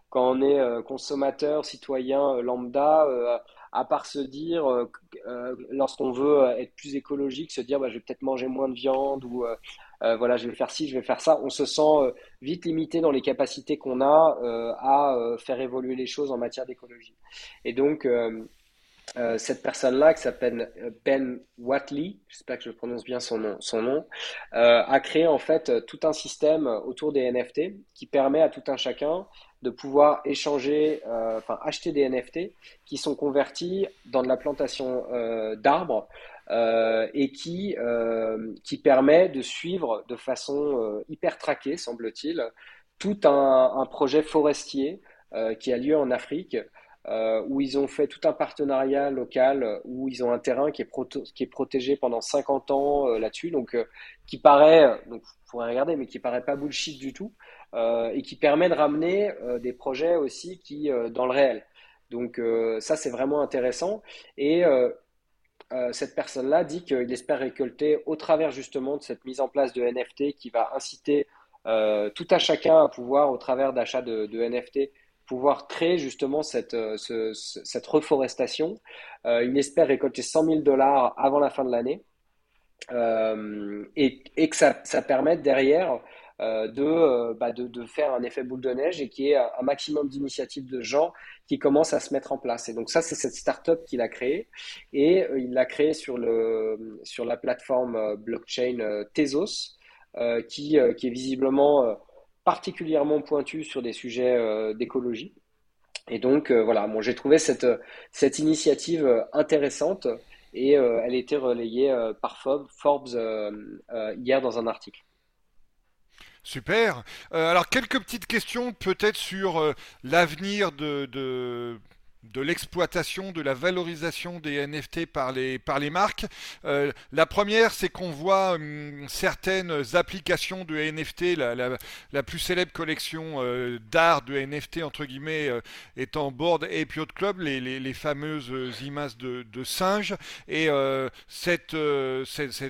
quand on est euh, consommateur, citoyen lambda, à part se dire, lorsqu'on veut être plus écologique, se dire, bah, je vais peut-être manger moins de viande ou voilà, je vais faire ci, je vais faire ça, on se sent vite limité dans les capacités qu'on a à faire évoluer les choses en matière d'écologie. Et donc, euh, cette personne-là, qui s'appelle euh, Ben Watley, j'espère que je prononce bien son nom, son nom euh, a créé en fait tout un système autour des NFT qui permet à tout un chacun de pouvoir échanger, enfin acheter des NFT qui sont convertis dans de la plantation d'arbres et qui, qui permet de suivre de façon hyper traquée, semble-t-il, tout un, un, projet forestier qui a lieu en Afrique euh, où ils ont fait tout un partenariat local, où ils ont un terrain qui est, qui est protégé pendant 50 ans euh, là-dessus, donc euh, qui paraît, donc pourrez regarder, mais qui paraît pas bullshit du tout, et qui permet de ramener des projets aussi qui dans le réel. Donc ça c'est vraiment intéressant et cette personne-là dit qu'il espère récolter au travers justement de cette mise en place de NFT qui va inciter tout à chacun à pouvoir, au travers d'achats de NFT, pouvoir créer justement cette, euh, cette reforestation. Euh, il espère récolter 100 000 dollars avant la fin de l'année euh, et, et, que ça, ça permette derrière de, bah de, de, faire un effet boule de neige et qu'il y ait un maximum d'initiatives de gens qui commencent à se mettre en place. Et donc ça, c'est cette start-up qu'il a créée et il l'a créée sur, le, sur la plateforme blockchain Tezos, qui, qui est visiblement particulièrement pointu sur des sujets euh, d'écologie. Et donc euh, voilà, bon, j'ai trouvé cette, initiative euh, intéressante et elle a été relayée par Forbes hier dans un article. Super. alors quelques petites questions peut-être sur l'avenir de l'exploitation, de la valorisation des NFT par les, par les marques. Euh, la première, c'est qu'on voit hum, certaines applications de NFT, la, plus célèbre collection euh, d'art de NFT, entre guillemets, euh, étant Board Ape Yacht Club, les, les, fameuses images de, de singes. Et cette,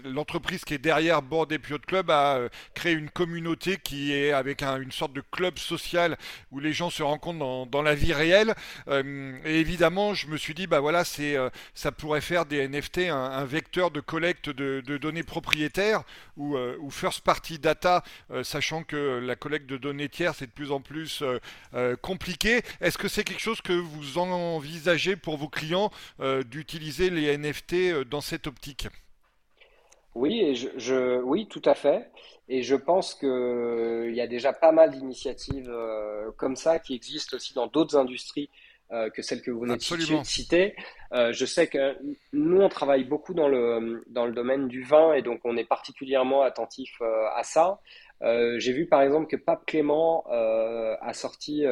l'entreprise qui est derrière Board Ape Yacht Club a créé une communauté qui est avec un, une sorte de club social où les gens se rencontrent dans, dans la vie réelle Évidemment, je me suis dit, bah voilà, c'est, euh, ça pourrait faire des NFT un, vecteur de collecte de, données propriétaires ou, euh, ou, first party data, euh, sachant que la collecte de données tiers est de plus en plus compliqué. Est-ce que c'est quelque chose que vous envisagez pour vos clients d'utiliser les NFT dans cette optique? Oui, et je, je- oui, tout à fait. Et je pense qu'il y a déjà pas mal d'initiatives comme ça qui existent aussi dans d'autres industries euh, que celles que vous venez de citer. Euh, je sais que nous, on travaille beaucoup dans le, dans le domaine du vin et donc on est particulièrement attentif euh, à ça. J'ai vu par exemple que Pape Clément a sorti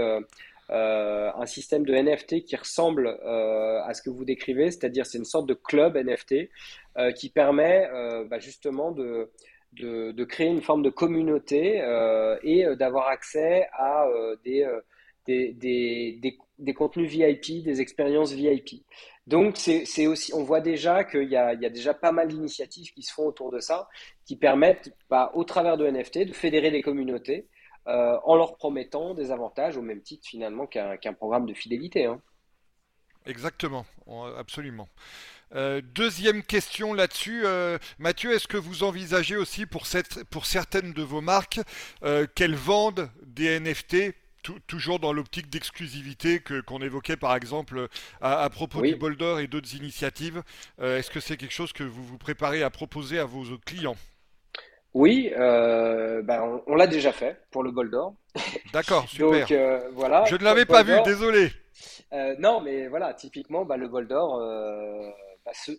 un système de NFT qui ressemble à ce que vous décrivez, c'est-à-dire c'est une sorte de club NFT qui permet bah, justement de, de, de, créer une forme de communauté et d'avoir accès à des, des, des, des, des, contenus VIP, des expériences VIP. Donc c'est aussi, on voit déjà qu'il y y a déjà pas mal d'initiatives qui se font autour de ça, qui permettent, bah, au travers de NFT, de fédérer des communautés euh, en leur promettant des avantages au même titre finalement qu'un programme de fidélité. Hein. Exactement, absolument. Euh, deuxième question là-dessus, euh, Mathieu, est-ce que vous envisagez aussi pour, pour certaines de vos marques qu'elles vendent des NFT toujours dans l'optique d'exclusivité que qu'on évoquait par exemple à, à propos du Oui, Boulder et d'autres initiatives. Euh, est-ce que c'est quelque chose que vous vous préparez à proposer à vos autres clients? oui, euh, ben, on, on l'a déjà fait pour le bol d'or. D'accord, Donc super. euh, voilà, Je ne l'avais pas vu, désolé. Euh, non, mais voilà, typiquement, bah, le bol d'or bah, se,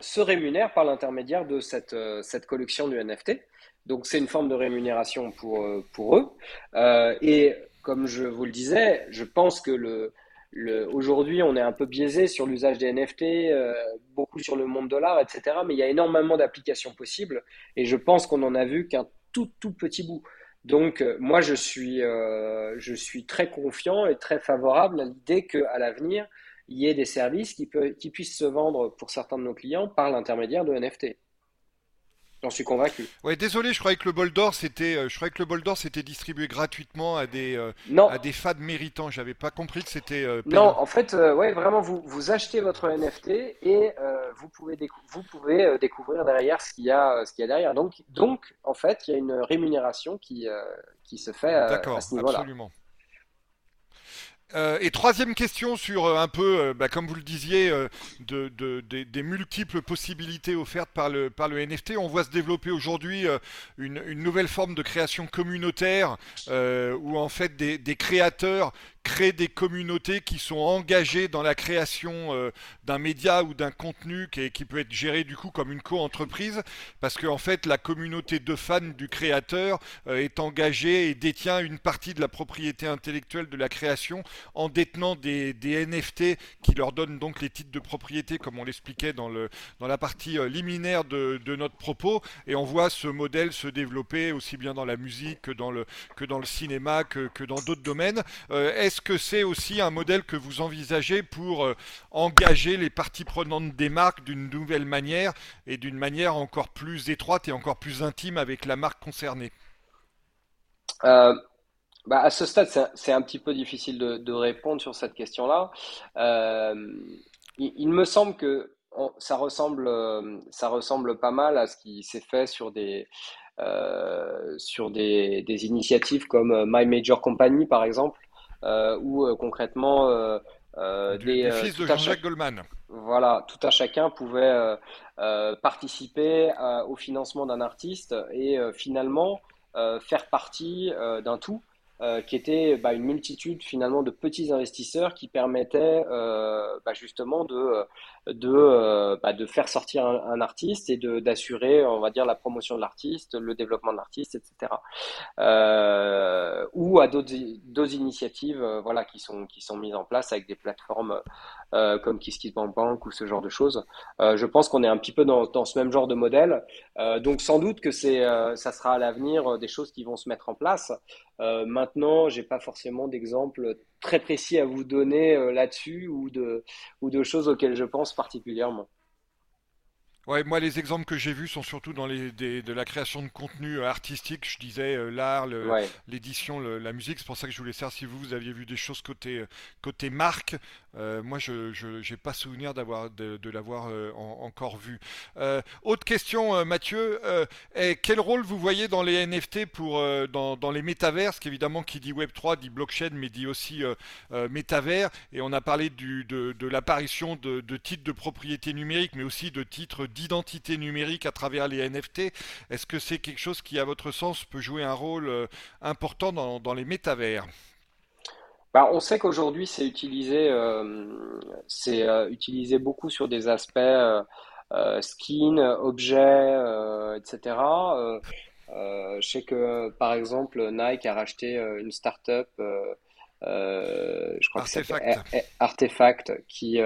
se rémunère par l'intermédiaire de cette, cette collection du NFT. Donc c'est une forme de rémunération pour, pour eux. Et comme je vous le disais, je pense que le, le, aujourd'hui, on est un peu biaisé sur l'usage des NFT, euh, beaucoup sur le monde de l'art, etc. Mais il y a énormément d'applications possibles et je pense qu'on en a vu qu'un tout, tout petit bout. Donc, euh, moi, je suis, euh, je suis très confiant et très favorable à l'idée qu'à l'avenir, il y ait des services qui, peut, qui puissent se vendre pour certains de nos clients par l'intermédiaire de NFT. J'en suis convaincu. Ouais, désolé, je croyais que le bol d'or c'était, euh, je croyais que le bol d'or c'était distribué gratuitement à des, euh, Non, à des fans méritants. J'avais pas compris que c'était euh, non, en fait, euh, ouais, vraiment, vous, vous achetez votre NFT et vous pouvez, vous pouvez découvrir derrière ce qu'il y a, ce qu'il y a derrière. Donc, donc, en fait, il y a une rémunération qui, qui se fait à D'accord, absolument. Euh, et troisième question sur euh, un peu, euh, bah, comme vous le disiez, de, de- des multiples possibilités offertes par le, NFT. On voit se développer aujourd'hui une, nouvelle forme de création communautaire où en fait des créateurs créent des communautés qui sont engagées dans la création euh, d'un média ou d'un contenu qui, peut être géré du coup comme une co-entreprise parce que en fait la communauté de fans du créateur euh, est engagée et détient une partie de la propriété intellectuelle de la création en détenant des, NFT qui leur donnent donc les titres de propriété, comme on l'expliquait dans, la partie euh, liminaire de, notre propos. Et on voit ce modèle se développer aussi bien dans la musique que dans le, cinéma, que, dans d'autres domaines. Est-ce que c'est aussi un modèle que vous envisagez pour euh, engager les parties prenantes des marques d'une nouvelle manière et d'une manière encore plus étroite et encore plus intime avec la marque concernée? Euh, bah, à ce stade, c'est un, petit peu difficile de, répondre sur cette question-là. Euh, il, me semble que ça ressemble, euh, ça ressemble pas mal à ce qui s'est fait sur des, sur des, initiatives comme My Major Company, par exemple, où euh, concrètement, euh, euh, du, des, euh, fils tout de Jean-Jacques Goldman. voilà, tout un chacun pouvait euh, euh, participer à- au financement d'un artiste et euh, finalement euh, faire partie euh, d'un tout euh, qui était bah, une multitude finalement de petits investisseurs qui permettaient euh, bah, justement de, euh, bah, de faire sortir un, artiste et d'assurer, on va dire, la promotion de l'artiste, le développement de l'artiste, etc euh, ou à d'autres initiatives euh, voilà qui sont qui sont mises en place avec des plateformes euh, comme KissKissBankBank ou ce genre de choses. Euh, je pense qu'on est un petit peu dans, dans ce même genre de modèle. Euh, donc sans doute que c'est euh, ça sera à l'avenir euh, des choses qui vont se mettre en place. Euh, maintenant, j'ai pas forcément d'exemples très précis à vous donner là-dessus ou de ou de choses auxquelles je pense particulièrement. Ouais, moi les exemples que j'ai vus sont surtout dans les, des- de la création de contenu euh, artistique. Je disais euh, l'art, Ouais. l'édition, la musique. C'est pour ça que je voulais savoir si vous, vous aviez vu des choses côté euh, côté marque. Euh, moi, je j'ai pas souvenir d'avoir de, de l'avoir euh, en- encore vu. Autre question, Mathieu. Et quel rôle vous voyez dans les NFT pour dans, dans les métavers? Qu'évidemment, qui dit Web 3 dit blockchain, mais dit aussi métavers. Et on a parlé du, de, de l'apparition de, de titres de propriété numérique, mais aussi de titres d'identité numérique à travers les NFT. Est-ce que c'est quelque chose qui, à votre sens, peut jouer un rôle euh, important dans, dans les métavers? Bah, on sait qu'aujourd'hui, c'est utilisé, euh, c'est euh, utilisé beaucoup sur des aspects euh, skin, objets, etc. Je sais que, par exemple, Nike a racheté une start-up, je crois que ça Artefact. qui,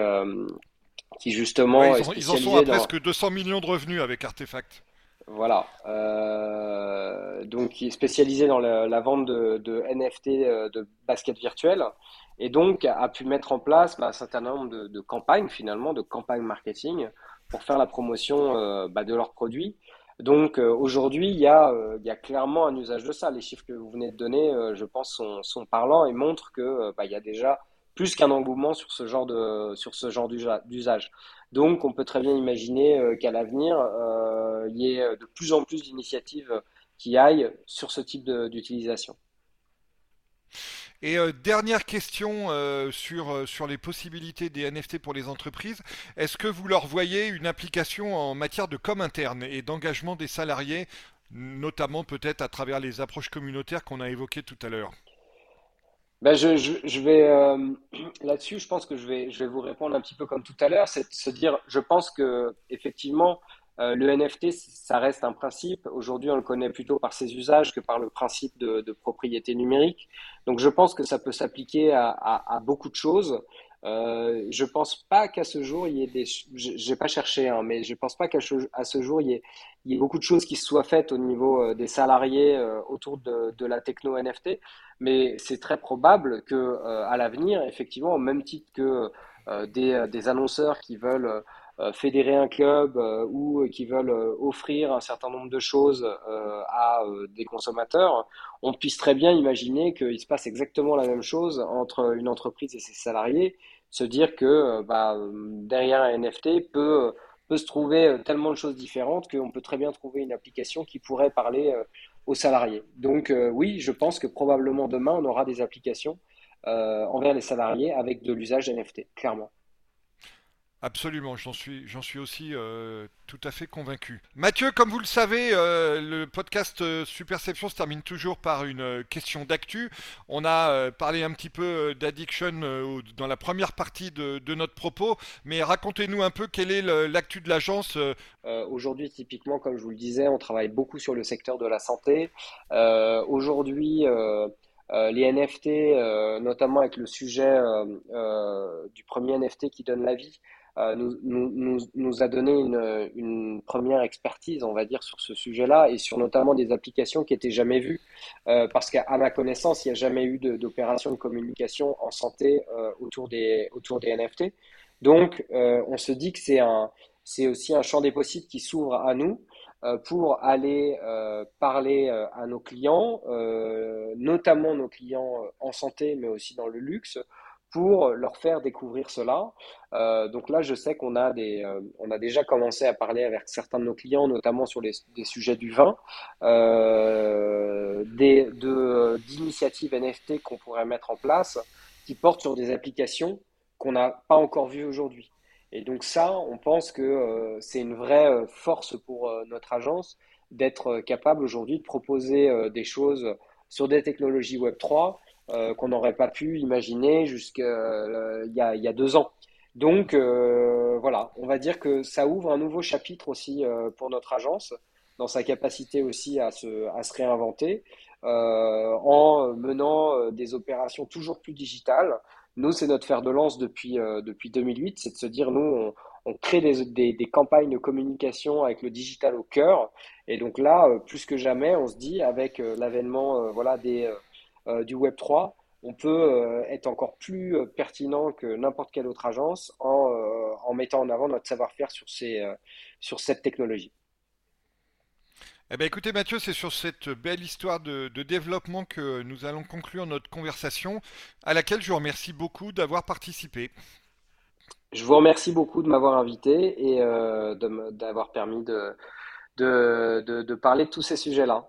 qui justement est ils, ont- ils en sont à dans, presque 200 millions de revenus avec Artefact. Voilà. Euh, donc, qui est spécialisé dans la, la vente de, de NFT euh, de basket virtuel et donc a pu mettre en place bah, un certain nombre de, de campagnes finalement, de campagnes marketing pour faire la promotion euh, bah, de leurs produits. Donc euh, aujourd'hui, il y a, euh, il y a clairement un usage de ça. Les chiffres que vous venez de donner, euh, je pense, sont, sont parlants et montrent que bah, y a déjà plus qu'un engouement sur ce genre de, d'usage. Donc, on peut très bien imaginer euh, qu'à l'avenir, euh, il y ait de plus en plus d'initiatives qui aillent sur ce type d'utilisation. Et euh, dernière question euh, sur, euh, sur les possibilités des NFT pour les entreprises. Est-ce que vous leur voyez une application en matière de com interne et d'engagement des salariés, notamment peut-être à travers les approches communautaires qu'on a évoquées tout à l'heure? Ben je, je, vais euh, là-dessus, je pense que je vais, je vais vous répondre un petit peu comme tout à l'heure, c'est se dire, je pense que effectivement, euh, le NFT, ça reste un principe. Aujourd'hui, on le connaît plutôt par ses usages que par le principe de, propriété numérique. Donc, je pense que ça peut s'appliquer à beaucoup de choses. Euh, je pense pas qu'à ce jour il y ait des, j'ai pas cherché, hein, mais je pense pas qu'à ce, jour il y ait, beaucoup de choses qui se soient faites au niveau euh, des salariés euh, autour de, la techno NFT. Mais c'est très probable que à l'avenir, effectivement, au même titre que des, annonceurs qui veulent fédérer un club ou qui veulent offrir un certain nombre de choses à des consommateurs, on puisse très bien imaginer qu'il se passe exactement la même chose entre une entreprise et ses salariés, se dire que euh, bah, euh, derrière un NFT peut, peut se trouver euh, tellement de choses différentes qu'on peut très bien trouver une application qui pourrait parler euh, aux salariés. Donc euh, oui, je pense que probablement demain, on aura des applications euh, envers les salariés avec de l'usage NFT, clairement. Absolument, j'en suis, aussi euh, tout à fait convaincu. Mathieu, comme vous le savez, euh, le podcast euh, Superception se termine toujours par une question d'actu. On a parlé un petit peu d'addiction dans la première partie de, notre propos, mais racontez-nous un peu quelle est l'actu de l'agence. aujourd'hui, typiquement, comme je vous le disais, on travaille beaucoup sur le secteur de la santé. Aujourd'hui, les NFT, notamment avec le sujet du premier NFT qui donne la vie, nous, nous, nous, nous a donné une, une première expertise, on va dire, sur ce sujet-là et sur notamment des applications qui étaient jamais vues, euh, parce qu'à ma connaissance, il n'y a jamais eu d'opération de communication en santé euh, autour des, autour des NFT. Donc, euh, on se dit que c'est c'est aussi un champ des possibles qui s'ouvre à nous euh, pour aller euh, parler euh, à nos clients, euh, notamment nos clients euh, en santé, mais aussi dans le luxe, pour leur faire découvrir cela. Euh, donc là, je sais qu'on a des, euh, on a déjà commencé à parler avec certains de nos clients, notamment sur les, des sujets du vin, euh, des, de, d'initiatives NFT qu'on pourrait mettre en place qui portent sur des applications qu'on n'a pas encore vues aujourd'hui. Et donc ça, on pense que euh, c'est une vraie euh, force pour euh, notre agence d'être capable aujourd'hui de proposer des choses sur des technologies Web3 euh, qu'on n'aurait pas pu imaginer jusqu'il y a, il y a deux ans. Donc euh, voilà, on va dire que ça ouvre un nouveau chapitre aussi euh, pour notre agence, dans sa capacité aussi à se, à se réinventer, euh, en menant euh, des opérations toujours plus digitales. Nous, c'est notre fer de lance depuis, euh, depuis 2008, c'est de se dire, nous, on, on crée des, des, des campagnes de communication avec le digital au cœur. Et donc là, euh, plus que jamais, on se dit, avec euh, l'avènement euh, voilà, des, euh, euh, du Web 3, on peut euh, être encore plus euh, pertinent que n'importe quelle autre agence en, euh, en mettant en avant notre savoir-faire sur, ces, sur cette technologie. Eh bien, écoutez Mathieu, c'est sur cette belle histoire de, de, développement que nous allons conclure notre conversation, à laquelle je vous remercie beaucoup d'avoir participé. Je vous remercie beaucoup de m'avoir invité et euh, d'avoir permis de, de, de, de parler de tous ces sujets-là.